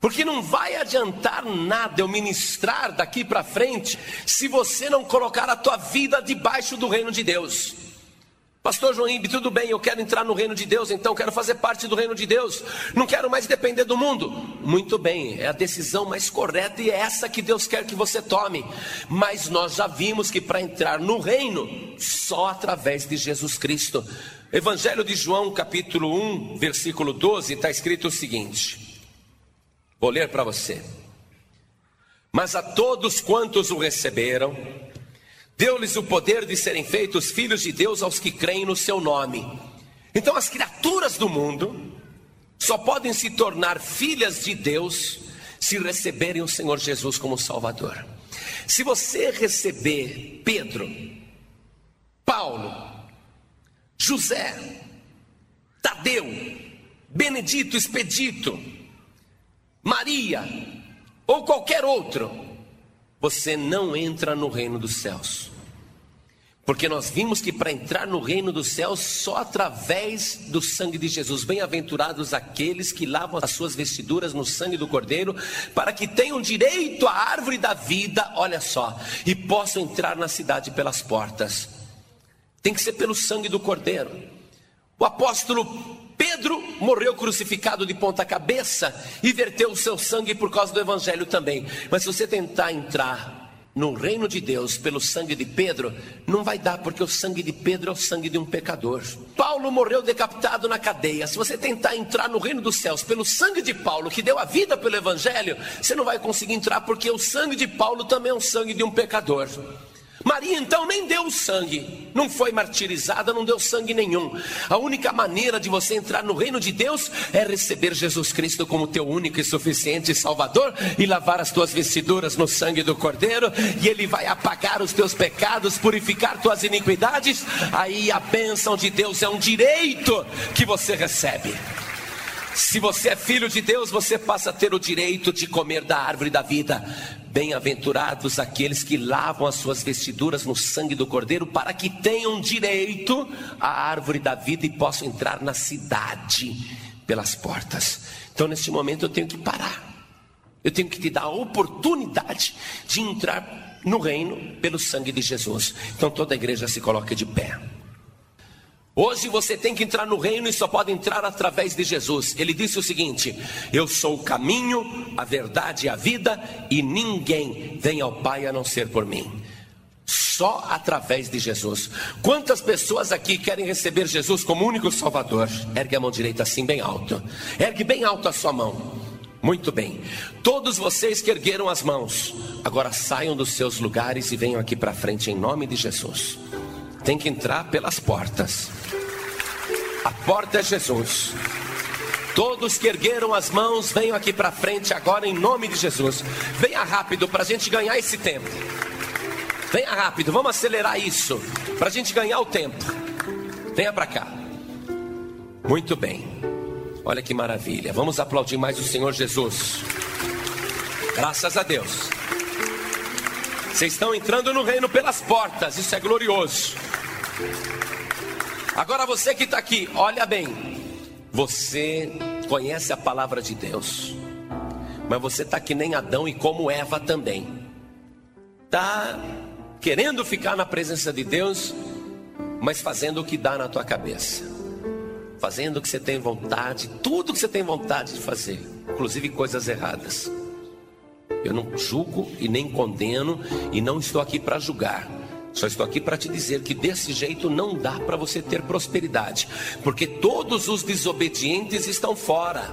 Porque não vai adiantar nada eu ministrar daqui para frente se você não colocar a tua vida debaixo do reino de Deus. Pastor João Ibe, tudo bem, eu quero entrar no reino de Deus, então quero fazer parte do reino de Deus, não quero mais depender do mundo. Muito bem, é a decisão mais correta e é essa que Deus quer que você tome. Mas nós já vimos que para entrar no reino, só através de Jesus Cristo. Evangelho de João, capítulo 1, versículo 12, está escrito o seguinte: vou ler para você. Mas a todos quantos o receberam, Deu-lhes o poder de serem feitos filhos de Deus aos que creem no seu nome. Então, as criaturas do mundo só podem se tornar filhas de Deus se receberem o Senhor Jesus como Salvador. Se você receber Pedro, Paulo, José, Tadeu, Benedito, Expedito, Maria ou qualquer outro, você não entra no reino dos céus. Porque nós vimos que para entrar no reino dos céus só através do sangue de Jesus. Bem-aventurados aqueles que lavam as suas vestiduras no sangue do Cordeiro, para que tenham direito à árvore da vida, olha só, e possam entrar na cidade pelas portas. Tem que ser pelo sangue do Cordeiro. O apóstolo Pedro morreu crucificado de ponta cabeça e verteu o seu sangue por causa do evangelho também. Mas se você tentar entrar no reino de Deus pelo sangue de Pedro, não vai dar, porque o sangue de Pedro é o sangue de um pecador. Paulo morreu decapitado na cadeia. Se você tentar entrar no reino dos céus pelo sangue de Paulo, que deu a vida pelo evangelho, você não vai conseguir entrar, porque o sangue de Paulo também é o sangue de um pecador. Maria então nem deu sangue, não foi martirizada, não deu sangue nenhum. A única maneira de você entrar no reino de Deus é receber Jesus Cristo como teu único e suficiente Salvador e lavar as tuas vestiduras no sangue do Cordeiro, e Ele vai apagar os teus pecados, purificar tuas iniquidades. Aí a bênção de Deus é um direito que você recebe. Se você é filho de Deus, você passa a ter o direito de comer da árvore da vida. Bem-aventurados aqueles que lavam as suas vestiduras no sangue do Cordeiro, para que tenham direito à árvore da vida e possam entrar na cidade pelas portas. Então, neste momento, eu tenho que parar. Eu tenho que te dar a oportunidade de entrar no reino pelo sangue de Jesus. Então, toda a igreja se coloca de pé. Hoje você tem que entrar no reino e só pode entrar através de Jesus. Ele disse o seguinte: Eu sou o caminho, a verdade e a vida, e ninguém vem ao Pai a não ser por mim. Só através de Jesus. Quantas pessoas aqui querem receber Jesus como único Salvador? Ergue a mão direita assim, bem alto. Ergue bem alto a sua mão. Muito bem. Todos vocês que ergueram as mãos, agora saiam dos seus lugares e venham aqui para frente em nome de Jesus. Tem que entrar pelas portas. A porta é Jesus. Todos que ergueram as mãos, venham aqui para frente agora em nome de Jesus. Venha rápido para a gente ganhar esse tempo. Venha rápido, vamos acelerar isso para a gente ganhar o tempo. Venha para cá. Muito bem. Olha que maravilha. Vamos aplaudir mais o Senhor Jesus. Graças a Deus. Vocês estão entrando no reino pelas portas. Isso é glorioso. Agora você que está aqui, olha bem. Você conhece a palavra de Deus, mas você está que nem Adão e como Eva também. Está querendo ficar na presença de Deus, mas fazendo o que dá na tua cabeça. Fazendo o que você tem vontade, tudo que você tem vontade de fazer, inclusive coisas erradas. Eu não julgo e nem condeno e não estou aqui para julgar. Só estou aqui para te dizer que desse jeito não dá para você ter prosperidade, porque todos os desobedientes estão fora.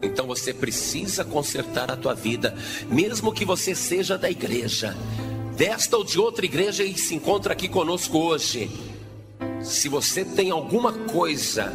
Então você precisa consertar a tua vida, mesmo que você seja da igreja, desta ou de outra igreja e se encontra aqui conosco hoje. Se você tem alguma coisa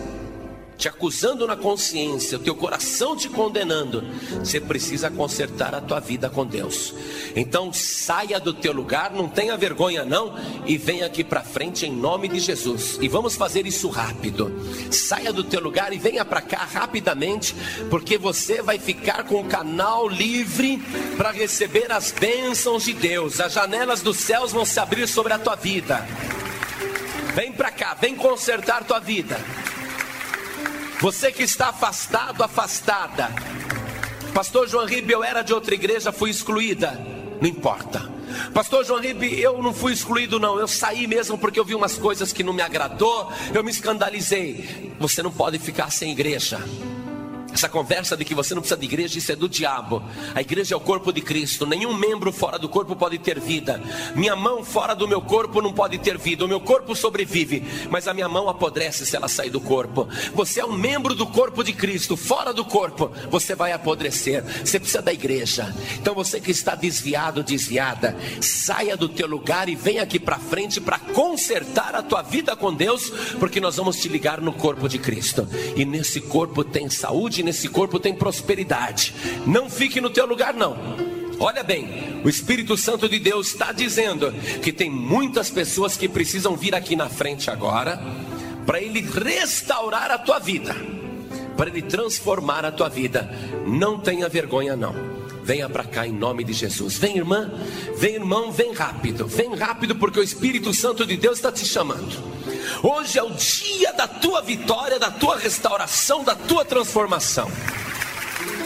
te acusando na consciência, o teu coração te condenando, você precisa consertar a tua vida com Deus. Então saia do teu lugar, não tenha vergonha não e venha aqui para frente em nome de Jesus. E vamos fazer isso rápido. Saia do teu lugar e venha para cá rapidamente, porque você vai ficar com o canal livre para receber as bênçãos de Deus. As janelas dos céus vão se abrir sobre a tua vida. Vem para cá, vem consertar tua vida. Você que está afastado, afastada. Pastor João Ribe, eu era de outra igreja, fui excluída. Não importa. Pastor João Ribe, eu não fui excluído, não. Eu saí mesmo porque eu vi umas coisas que não me agradou. Eu me escandalizei. Você não pode ficar sem igreja. Essa conversa de que você não precisa de igreja, isso é do diabo. A igreja é o corpo de Cristo. Nenhum membro fora do corpo pode ter vida. Minha mão fora do meu corpo não pode ter vida. O meu corpo sobrevive, mas a minha mão apodrece se ela sair do corpo. Você é um membro do corpo de Cristo. Fora do corpo, você vai apodrecer. Você precisa da igreja. Então você que está desviado, desviada, saia do teu lugar e venha aqui para frente para consertar a tua vida com Deus, porque nós vamos te ligar no corpo de Cristo. E nesse corpo tem saúde nesse corpo tem prosperidade. Não fique no teu lugar, não. Olha bem, o Espírito Santo de Deus está dizendo que tem muitas pessoas que precisam vir aqui na frente agora para Ele restaurar a tua vida, para Ele transformar a tua vida. Não tenha vergonha, não. Venha para cá em nome de Jesus. Vem, irmã, vem, irmão, vem rápido. Vem rápido, porque o Espírito Santo de Deus está te chamando. Hoje é o dia da tua vitória, da tua restauração, da tua transformação.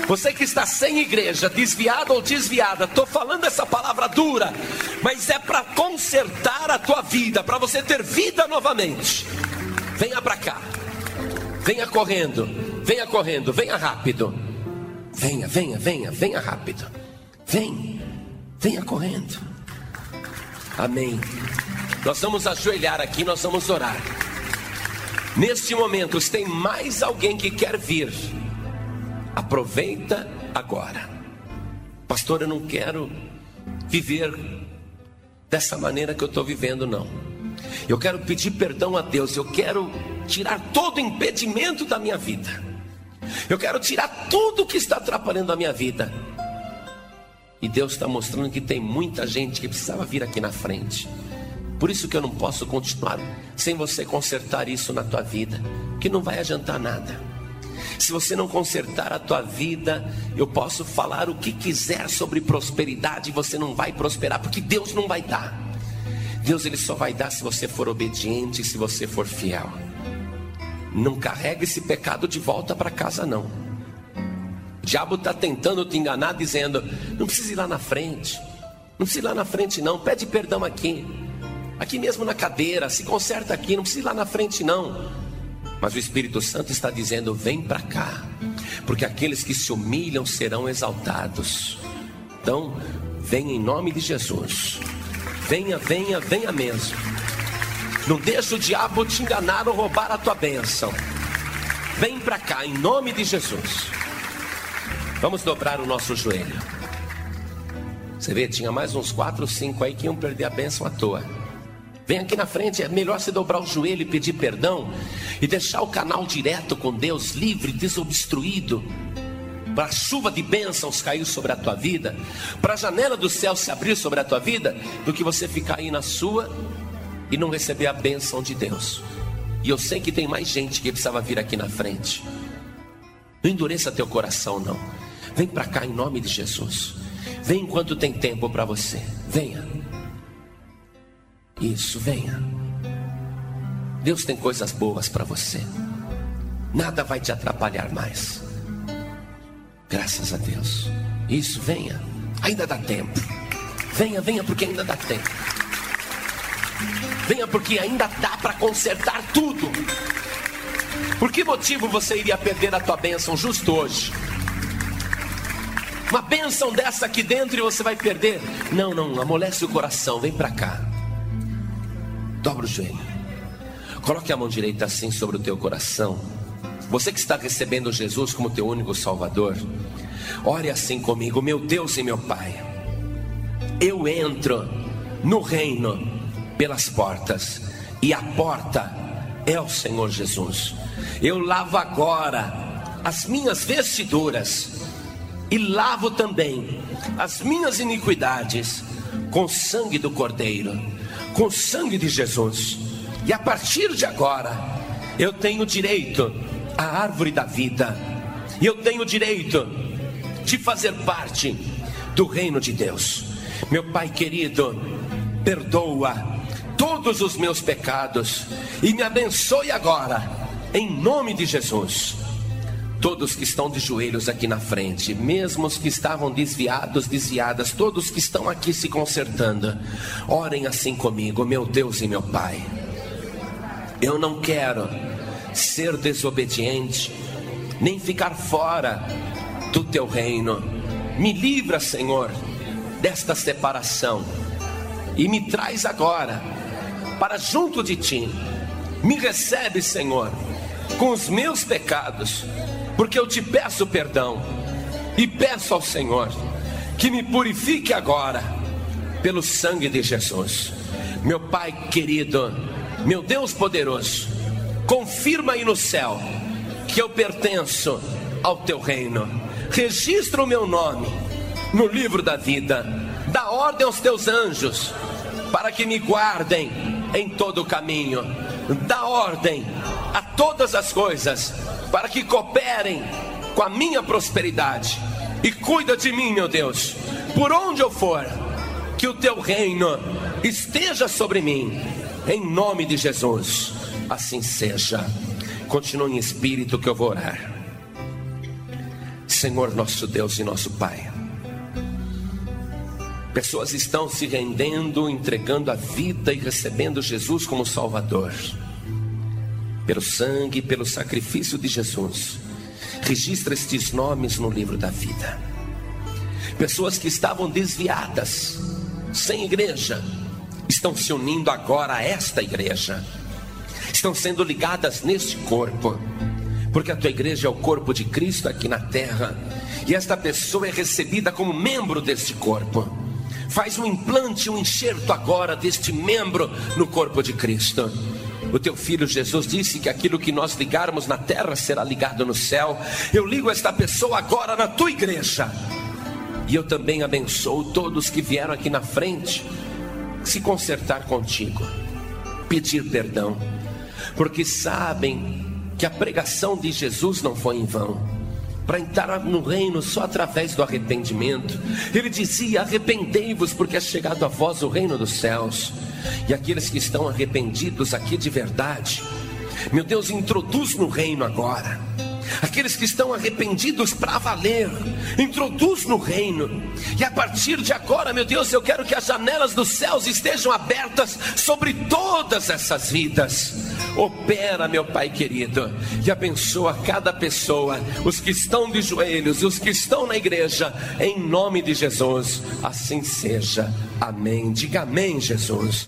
Você que está sem igreja, desviado ou desviada, estou falando essa palavra dura, mas é para consertar a tua vida, para você ter vida novamente. Venha para cá, venha correndo, venha correndo, venha rápido. Venha, venha, venha, venha rápido. Vem, venha correndo. Amém. Nós vamos ajoelhar aqui, nós vamos orar. Neste momento, se tem mais alguém que quer vir, aproveita agora. Pastor, eu não quero viver dessa maneira que eu estou vivendo, não. Eu quero pedir perdão a Deus, eu quero tirar todo impedimento da minha vida. Eu quero tirar tudo que está atrapalhando a minha vida. E Deus está mostrando que tem muita gente que precisava vir aqui na frente. Por isso que eu não posso continuar sem você consertar isso na tua vida, que não vai adiantar nada. Se você não consertar a tua vida, eu posso falar o que quiser sobre prosperidade, você não vai prosperar, porque Deus não vai dar. Deus ele só vai dar se você for obediente, se você for fiel. Não carrega esse pecado de volta para casa, não. O diabo está tentando te enganar, dizendo: não precisa ir lá na frente, não precisa ir lá na frente, não. Pede perdão aqui, aqui mesmo na cadeira, se conserta aqui, não precisa ir lá na frente, não. Mas o Espírito Santo está dizendo: vem para cá, porque aqueles que se humilham serão exaltados. Então, venha em nome de Jesus. Venha, venha, venha mesmo. Não deixa o diabo te enganar ou roubar a tua bênção. Vem para cá, em nome de Jesus. Vamos dobrar o nosso joelho. Você vê, tinha mais uns quatro ou cinco aí que iam perder a bênção à toa. Vem aqui na frente, é melhor você dobrar o joelho e pedir perdão e deixar o canal direto com Deus, livre, desobstruído, para a chuva de bênçãos cair sobre a tua vida, para a janela do céu se abrir sobre a tua vida, do que você ficar aí na sua e não receber a bênção de Deus. E eu sei que tem mais gente que precisava vir aqui na frente. Não endureça teu coração, não. Vem para cá em nome de Jesus. Vem enquanto tem tempo para você. Venha. Isso, venha. Deus tem coisas boas para você. Nada vai te atrapalhar mais. Graças a Deus. Isso, venha. Ainda dá tempo. Venha, venha, porque ainda dá tempo. Venha porque ainda dá para consertar tudo. Por que motivo você iria perder a tua bênção justo hoje? Uma bênção dessa aqui dentro e você vai perder? Não, não, amolece o coração, vem para cá. Dobra o joelho. Coloque a mão direita assim sobre o teu coração. Você que está recebendo Jesus como teu único Salvador, ore assim comigo, meu Deus e meu Pai. Eu entro no reino pelas portas, e a porta é o Senhor Jesus. Eu lavo agora as minhas vestiduras e lavo também as minhas iniquidades com o sangue do Cordeiro, com o sangue de Jesus. E a partir de agora, eu tenho direito à árvore da vida, e eu tenho direito de fazer parte do reino de Deus. Meu Pai querido, perdoa todos os meus pecados e me abençoe agora, em nome de Jesus. Todos que estão de joelhos aqui na frente, mesmo os que estavam desviados, desviadas, todos que estão aqui se consertando, orem assim comigo, meu Deus e meu Pai. Eu não quero ser desobediente, nem ficar fora do teu reino. Me livra, Senhor, desta separação e me traz agora para junto de ti. Me recebe, Senhor, com os meus pecados porque eu te peço perdão e peço ao Senhor que me purifique agora pelo sangue de Jesus. Meu Pai querido, meu Deus poderoso, confirma aí no céu que eu pertenço ao teu reino. Registra o meu nome no livro da vida. Dá ordem aos teus anjos para que me guardem em todo o caminho. Dá ordem a todas as coisas para que cooperem com a minha prosperidade. E cuida de mim, meu Deus, por onde eu for, que o teu reino esteja sobre mim, em nome de Jesus. Assim seja. Continue em espírito que eu vou orar. Senhor nosso Deus e nosso Pai. Pessoas estão se rendendo, entregando a vida e recebendo Jesus como Salvador pelo sangue pelo sacrifício de Jesus. Registra estes nomes no livro da vida. Pessoas que estavam desviadas, sem igreja, estão se unindo agora a esta igreja. Estão sendo ligadas neste corpo. Porque a tua igreja é o corpo de Cristo aqui na terra. E esta pessoa é recebida como membro deste corpo. Faz um implante, um enxerto agora deste membro no corpo de Cristo. O teu filho Jesus disse que aquilo que nós ligarmos na terra será ligado no céu. Eu ligo esta pessoa agora na tua igreja. E eu também abençoo todos que vieram aqui na frente se consertar contigo, pedir perdão, porque sabem que a pregação de Jesus não foi em vão para entrar no reino só através do arrependimento. Ele dizia: Arrependei-vos, porque é chegado a vós o reino dos céus. E aqueles que estão arrependidos aqui de verdade, meu Deus, introduz no reino agora aqueles que estão arrependidos para valer, introduz no reino, e a partir de agora, meu Deus, eu quero que as janelas dos céus estejam abertas sobre todas essas vidas. Opera, meu Pai querido, e abençoa cada pessoa, os que estão de joelhos os que estão na igreja, em nome de Jesus. Assim seja. Amém. Diga amém, Jesus.